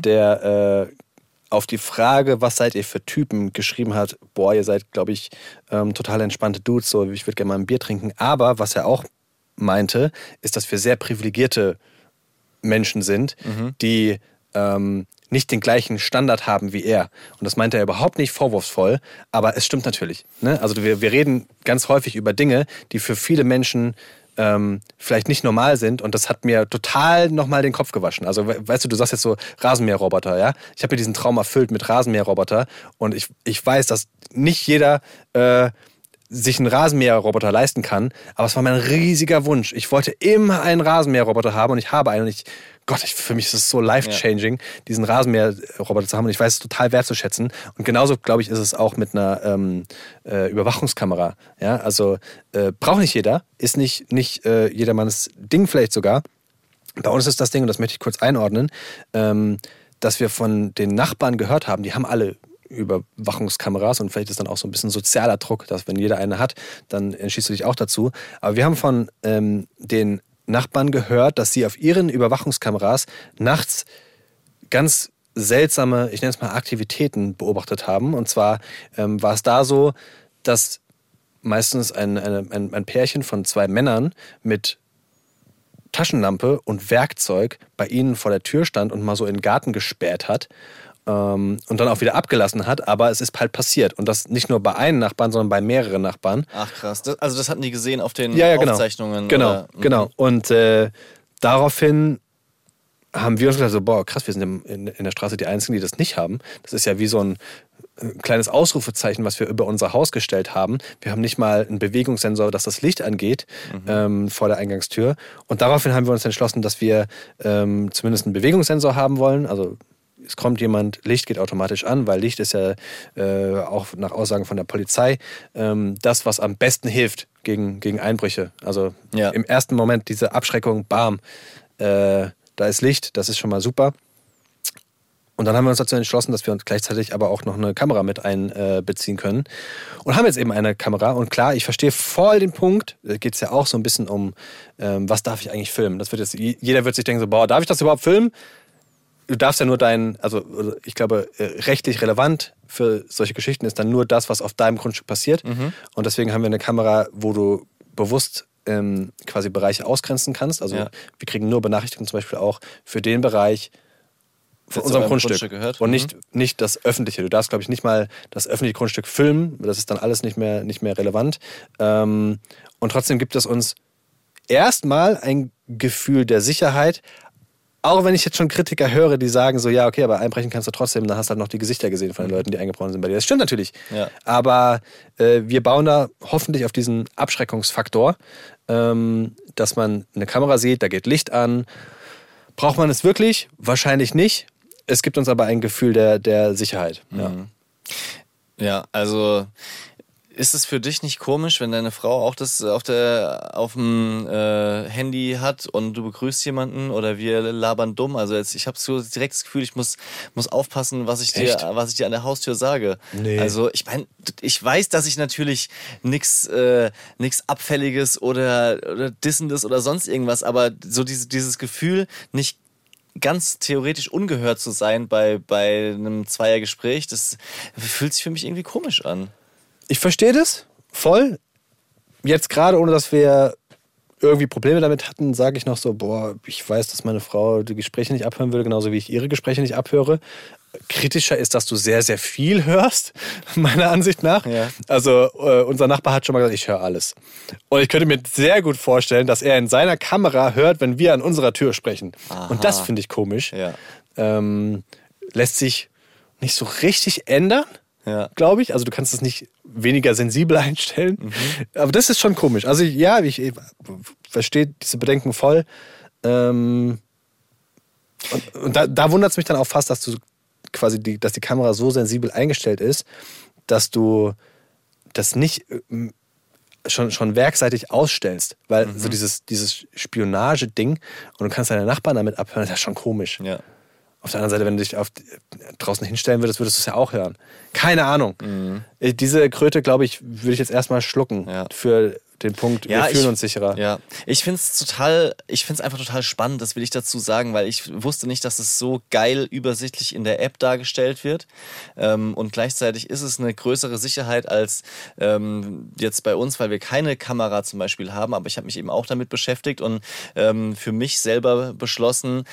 der äh, auf die Frage, was seid ihr für Typen, geschrieben hat, boah, ihr seid, glaube ich, ähm, total entspannte Dudes, so ich würde gerne mal ein Bier trinken. Aber was er auch meinte, ist, dass wir sehr privilegierte Menschen sind, die ähm, nicht den gleichen Standard haben wie er. Und das meinte er überhaupt nicht vorwurfsvoll, aber es stimmt natürlich. Ne? Also wir, wir reden ganz häufig über Dinge, die für viele Menschen ähm, vielleicht nicht normal sind und das hat mir total nochmal den Kopf gewaschen. Also we- weißt du, du sagst jetzt so Rasenmäherroboter, ja? Ich habe mir diesen Traum erfüllt mit Rasenmäherroboter und ich, ich weiß, dass nicht jeder äh, sich einen Rasenmäherroboter leisten kann, aber es war mein riesiger Wunsch. Ich wollte immer einen Rasenmäherroboter haben und ich habe einen und ich, Gott, ich, für mich ist es so life-changing, diesen Rasenmäherroboter zu haben und ich weiß es total wertzuschätzen. Und genauso, glaube ich, ist es auch mit einer ähm, äh, Überwachungskamera. Ja, also äh, braucht nicht jeder, ist nicht, nicht äh, jedermanns Ding vielleicht sogar. Bei uns ist das Ding, und das möchte ich kurz einordnen, ähm, dass wir von den Nachbarn gehört haben, die haben alle Überwachungskameras und vielleicht ist dann auch so ein bisschen sozialer Druck, dass wenn jeder eine hat, dann entschließt du dich auch dazu. Aber wir haben von ähm, den Nachbarn gehört, dass sie auf ihren Überwachungskameras nachts ganz seltsame, ich nenne es mal Aktivitäten beobachtet haben. Und zwar ähm, war es da so, dass meistens ein, ein, ein Pärchen von zwei Männern mit Taschenlampe und Werkzeug bei ihnen vor der Tür stand und mal so in den Garten gespäht hat ähm, und dann auch wieder abgelassen hat. Aber es ist halt passiert. Und das nicht nur bei einem Nachbarn, sondern bei mehreren Nachbarn. ach krass. Das, also das hatten die gesehen auf den Ja, ja, genau. Aufzeichnungen. Genau, oder? Mhm. genau. Und äh, daraufhin haben wir uns gedacht, so, boah, krass, wir sind in, in der Straße die Einzigen, die das nicht haben. Das ist ja wie so ein äh, kleines Ausrufezeichen, was wir über unser Haus gestellt haben. Wir haben nicht mal einen Bewegungssensor, dass das Licht angeht ähm, vor der Eingangstür. Und daraufhin haben wir uns entschlossen, dass wir ähm, zumindest einen Bewegungssensor haben wollen. Also es kommt jemand, Licht geht automatisch an, weil Licht ist ja äh, auch nach Aussagen von der Polizei ähm, das, was am besten hilft gegen, gegen Einbrüche. Also Ja. im ersten Moment diese Abschreckung, bam, äh, da ist Licht, das ist schon mal super. Und dann haben wir uns dazu entschlossen, dass wir uns gleichzeitig aber auch noch eine Kamera mit einbeziehen können. Und haben jetzt eben eine Kamera. Und klar, ich verstehe voll den Punkt. Da geht es ja auch so ein bisschen um, ähm, was darf ich eigentlich filmen? Das wird jetzt, jeder wird sich denken, so, boah, darf ich das überhaupt filmen? Du darfst ja nur dein, also ich glaube, äh, rechtlich relevant für solche Geschichten ist dann nur das, was auf deinem Grundstück passiert. Und deswegen haben wir eine Kamera, wo du bewusst ähm, quasi Bereiche ausgrenzen kannst. Also Ja. wir kriegen nur Benachrichtigungen zum Beispiel auch für den Bereich, von unserem Grundstück. Grundstück gehört. Und Mhm. nicht, nicht das öffentliche. Du darfst, glaube ich, nicht mal das öffentliche Grundstück filmen. Das ist dann alles nicht mehr, nicht mehr relevant. Ähm, und trotzdem gibt es uns erstmal ein Gefühl der Sicherheit. Auch wenn ich jetzt schon Kritiker höre, die sagen so, ja, okay, aber einbrechen kannst du trotzdem, dann hast du halt noch die Gesichter gesehen von den Leuten, die eingebrochen sind bei dir. Das stimmt natürlich. Ja. Aber äh, wir bauen da hoffentlich auf diesen Abschreckungsfaktor, ähm, dass man eine Kamera sieht, da geht Licht an. Braucht man es wirklich? Wahrscheinlich nicht. es gibt uns aber ein Gefühl der, der Sicherheit. Ja. Ja, also ist es für dich nicht komisch, wenn deine Frau auch das auf der auf dem äh, Handy hat und du begrüßt jemanden oder wir labern dumm? Also jetzt, ich habe so direkt das Gefühl, ich muss muss aufpassen, was ich dir Echt? was ich dir an der Haustür sage. Nee. Also ich meine, ich weiß, dass ich natürlich nichts äh, nix abfälliges oder oder dissendes oder sonst irgendwas, aber so diese, dieses Gefühl nicht ganz theoretisch ungehört zu sein bei, bei einem Zweiergespräch, das fühlt sich für mich irgendwie komisch an. Ich verstehe das voll. Jetzt gerade, ohne dass wir irgendwie Probleme damit hatten, sage ich noch so, boah, ich weiß, dass meine Frau die Gespräche nicht abhören würde, genauso wie ich ihre Gespräche nicht abhöre. Kritischer ist, dass du sehr, sehr viel hörst, meiner Ansicht nach. Ja. Also äh, unser Nachbar hat schon mal gesagt, ich höre alles. Und ich könnte mir sehr gut vorstellen, dass er in seiner Kamera hört, wenn wir an unserer Tür sprechen. Und das finde ich komisch. Ja. Ähm, lässt sich nicht so richtig ändern Ja. glaube ich. Also du kannst es nicht weniger sensibel einstellen. Aber das ist schon komisch. Also ja, ich, ich verstehe diese Bedenken voll. Ähm, und, und da, da wundert es mich dann auch fast, dass du quasi die, dass die Kamera so sensibel eingestellt ist, dass du das nicht ähm, schon, schon werkseitig ausstellst. Weil so dieses, dieses Spionage-Ding und du kannst deine Nachbarn damit abhören, das ist ja schon komisch. Ja. Auf der anderen Seite, wenn du dich auf, draußen hinstellen würdest, würdest du es ja auch hören. Keine Ahnung. Äh, Diese Kröte, glaube ich, würde ich jetzt erstmal schlucken Mhm. Ja. für den Punkt, wir fühlen ich, uns sicherer. Ja, ich finde es total, ich finde es einfach total spannend, das will ich dazu sagen, weil ich wusste nicht, dass es so geil übersichtlich in der App dargestellt wird. Ähm, und gleichzeitig ist es eine größere Sicherheit als ähm, jetzt bei uns, weil wir keine Kamera zum Beispiel haben. Aber ich habe mich eben auch damit beschäftigt und ähm, für mich selber beschlossen,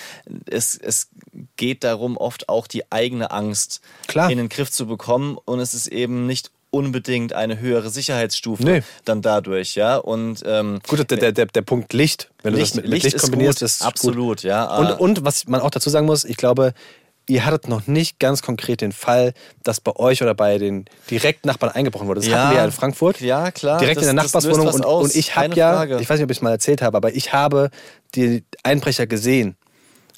es, es geht darum, oft auch die eigene Angst Klar. in den Griff zu bekommen. Und es ist eben nicht unbedingt eine höhere Sicherheitsstufe Nee. dann dadurch, ja. Und ähm, Gut, der, der, der, der Punkt Licht, wenn du Licht, das mit, Licht Licht, ist kombinierst, gut, ist absolut, gut. ja. Und, äh, und was man auch dazu sagen muss, ich glaube, ihr hattet noch nicht ganz konkret den Fall, dass bei euch oder bei den direkten Nachbarn eingebrochen wurde. Das Ja. hatten wir ja in Frankfurt. Ja, klar, Direkt das- in der Nachbarswohnung. Und, und ich habe ja, Frage. ich weiß nicht, ob ich es mal erzählt habe, aber ich habe die Einbrecher gesehen.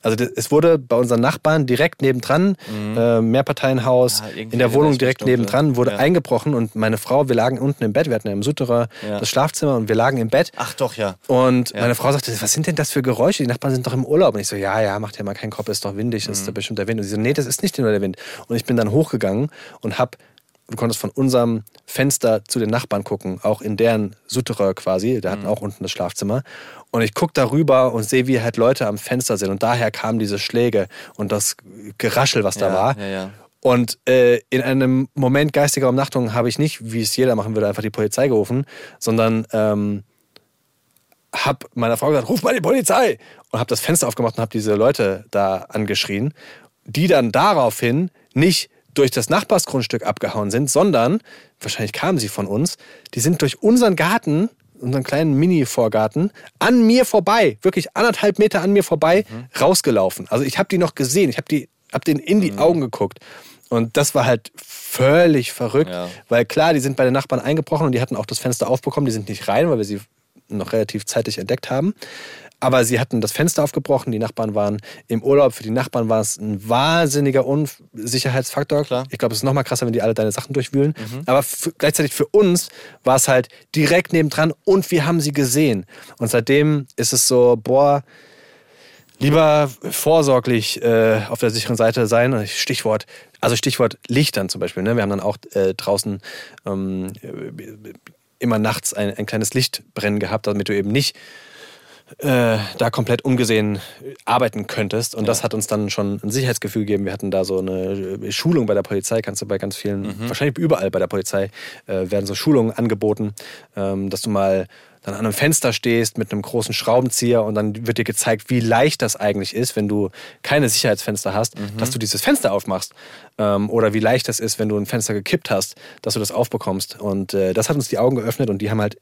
Also das- es wurde bei unseren Nachbarn direkt nebendran, äh, Mehrparteienhaus, Mhm. Ja, irgendwie in der Wohnung direkt dunkel. nebendran, wurde Ja. eingebrochen und meine Frau, wir lagen unten im Bett, wir hatten ja im Souterrain Ja. das Schlafzimmer und wir lagen im Bett. Ach doch, ja. Und meine Frau sagte, was sind denn das für Geräusche? Die Nachbarn sind doch im Urlaub. Und ich so, ja, ja, macht ja mal keinen Kopf, ist doch windig, Mhm. ist da bestimmt der Wind. Und sie so, nee, das ist nicht nur der Wind. Und ich bin dann hochgegangen und hab, du konntest von unserem Fenster zu den Nachbarn gucken, auch in deren Souterrain quasi, der Mhm. hatten auch unten das Schlafzimmer. Und ich guck darüber und sehe, wie halt Leute am Fenster sind. Und daher kamen diese Schläge und das Geraschel, was da Ja, war. ja, ja. Und äh, in einem Moment geistiger Umnachtung habe ich nicht, wie es jeder machen würde, einfach die Polizei gerufen, sondern ähm, habe meiner Frau gesagt, ruf mal die Polizei. Und habe das Fenster aufgemacht und habe diese Leute da angeschrien, die dann daraufhin nicht durch das Nachbarsgrundstück abgehauen sind, sondern, wahrscheinlich kamen sie von uns, die sind durch unseren Garten, unseren kleinen Mini-Vorgarten, an mir vorbei, wirklich anderthalb Meter an mir vorbei, rausgelaufen. Also ich habe die noch gesehen, ich habe die, hab denen in die Augen geguckt. Und das war halt völlig verrückt, Ja. weil klar, die sind bei den Nachbarn eingebrochen und die hatten auch das Fenster aufbekommen, die sind nicht rein, weil wir sie noch relativ zeitig entdeckt haben. Aber sie hatten das Fenster aufgebrochen, die Nachbarn waren im Urlaub. Für die Nachbarn war es ein wahnsinniger Unsicherheitsfaktor. Klar. Ich glaube, es ist noch mal krasser, wenn die alle deine Sachen durchwühlen. Aber für, gleichzeitig für uns war es halt direkt nebendran und wir haben sie gesehen. Und seitdem ist es so, boah, lieber vorsorglich äh, auf der sicheren Seite sein. Stichwort, also Stichwort Lichtern zum Beispiel. Ne? Wir haben dann auch äh, draußen ähm, äh, immer nachts ein, ein kleines Lichtbrennen gehabt, damit du eben nicht äh, da komplett ungesehen arbeiten könntest. Und das hat uns dann schon ein Sicherheitsgefühl gegeben. Wir hatten da so eine äh, Schulung bei der Polizei, kannst du bei ganz vielen, wahrscheinlich überall bei der Polizei, äh, werden so Schulungen angeboten, ähm, dass du mal dann an einem Fenster stehst mit einem großen Schraubenzieher und dann wird dir gezeigt, wie leicht das eigentlich ist, wenn du keine Sicherheitsfenster hast, dass du dieses Fenster aufmachst. Ähm, oder wie leicht das ist, wenn du ein Fenster gekippt hast, dass du das aufbekommst. Und äh, das hat uns die Augen geöffnet und die haben halt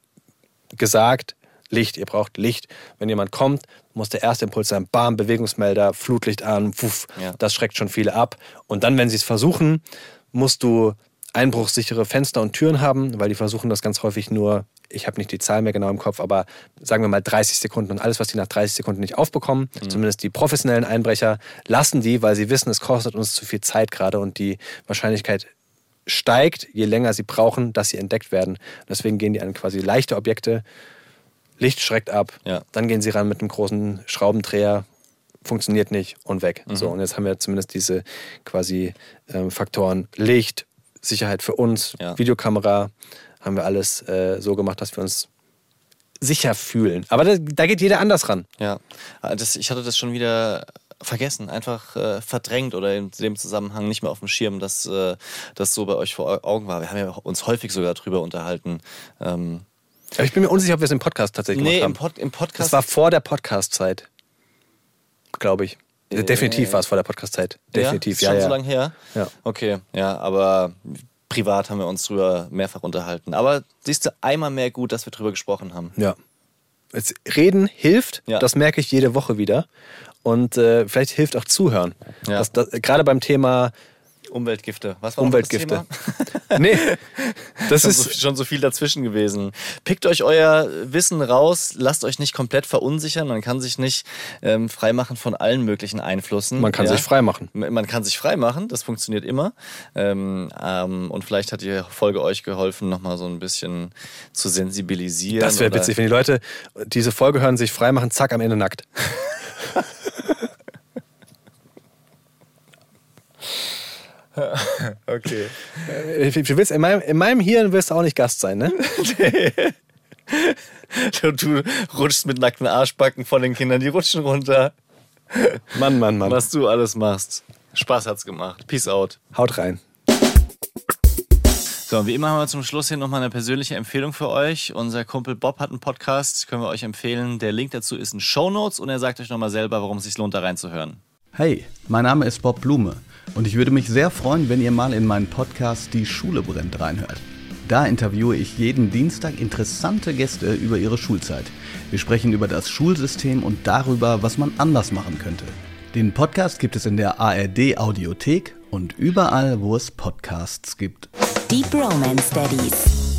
gesagt, Licht, ihr braucht Licht. Wenn jemand kommt, muss der erste Impuls sein, bam, Bewegungsmelder, Flutlicht an, wuff, Ja. das schreckt schon viele ab. Und dann, wenn sie es versuchen, musst du einbruchsichere Fenster und Türen haben, weil die versuchen das ganz häufig nur, ich habe nicht die Zahl mehr genau im Kopf, aber sagen wir mal 30 Sekunden und alles, was die nach 30 Sekunden nicht aufbekommen, zumindest die professionellen Einbrecher, lassen die, weil sie wissen, es kostet uns zu viel Zeit gerade und die Wahrscheinlichkeit steigt, je länger sie brauchen, dass sie entdeckt werden. Deswegen gehen die an quasi leichte Objekte, Licht schreckt ab, Ja. dann gehen sie ran mit einem großen Schraubendreher, funktioniert nicht und weg. So, und jetzt haben wir zumindest diese quasi ähm, Faktoren Licht, Sicherheit für uns, Ja. Videokamera, haben wir alles äh, so gemacht, dass wir uns sicher fühlen. Aber da, da geht jeder anders ran. Ja, Ah, das, ich hatte das schon wieder vergessen, einfach äh, verdrängt oder in dem Zusammenhang nicht mehr auf dem Schirm, dass äh, das so bei euch vor Au- Augen war. Wir haben ja uns häufig sogar drüber unterhalten. Ähm, Aber ich bin mir unsicher, ob wir es im Podcast tatsächlich nee, gemacht im, haben. Pod, im Podcast. Das war vor der Podcast-Zeit. Glaube ich. Äh, Definitiv war es vor der Podcast-Zeit. Definitiv, ja. ja. Ist ja, schon so lange her? Ja. Okay, ja, aber privat haben wir uns drüber mehrfach unterhalten. Aber siehst du, einmal mehr gut, dass wir drüber gesprochen haben. Ja. Jetzt reden hilft, Ja. das merke ich jede Woche wieder. Und äh, vielleicht hilft auch Zuhören. Ja. Das, das, gerade beim Thema Umweltgifte. Was war Umweltgifte. Das Thema? Nee, das schon, so, ist. schon so viel dazwischen gewesen. Pickt euch euer Wissen raus, lasst euch nicht komplett verunsichern. Man kann sich nicht ähm, freimachen von allen möglichen Einflüssen. Man kann sich frei machen. Man kann sich frei machen, das funktioniert immer. Ähm, ähm, und vielleicht hat die Folge euch geholfen, nochmal so ein bisschen zu sensibilisieren. Das wäre witzig, wenn die Leute diese Folge hören, sich frei machen, zack, am Ende nackt. Okay. Äh, Du willst, in, meinem, in meinem Hirn wirst du auch nicht Gast sein, ne? Du, du rutschst mit nackten Arschbacken von den Kindern, die rutschen runter. Mann, Mann, Mann. Was du alles machst. Spaß hat's gemacht. Peace out. Haut rein. So, und wie immer haben wir zum Schluss hier nochmal eine persönliche Empfehlung für euch. Unser Kumpel Bob hat einen Podcast, können wir euch empfehlen. Der Link dazu ist in Show Notes und er sagt euch nochmal selber, warum es sich lohnt, da reinzuhören. Hey, mein Name ist Bob Blume und ich würde mich sehr freuen, wenn ihr mal in meinen Podcast Die Schule brennt reinhört. Da interviewe ich jeden Dienstag interessante Gäste über ihre Schulzeit. Wir sprechen über das Schulsystem und darüber, was man anders machen könnte. Den Podcast gibt es in der ARD Audiothek und überall, wo es Podcasts gibt. Deep Romance Daddies.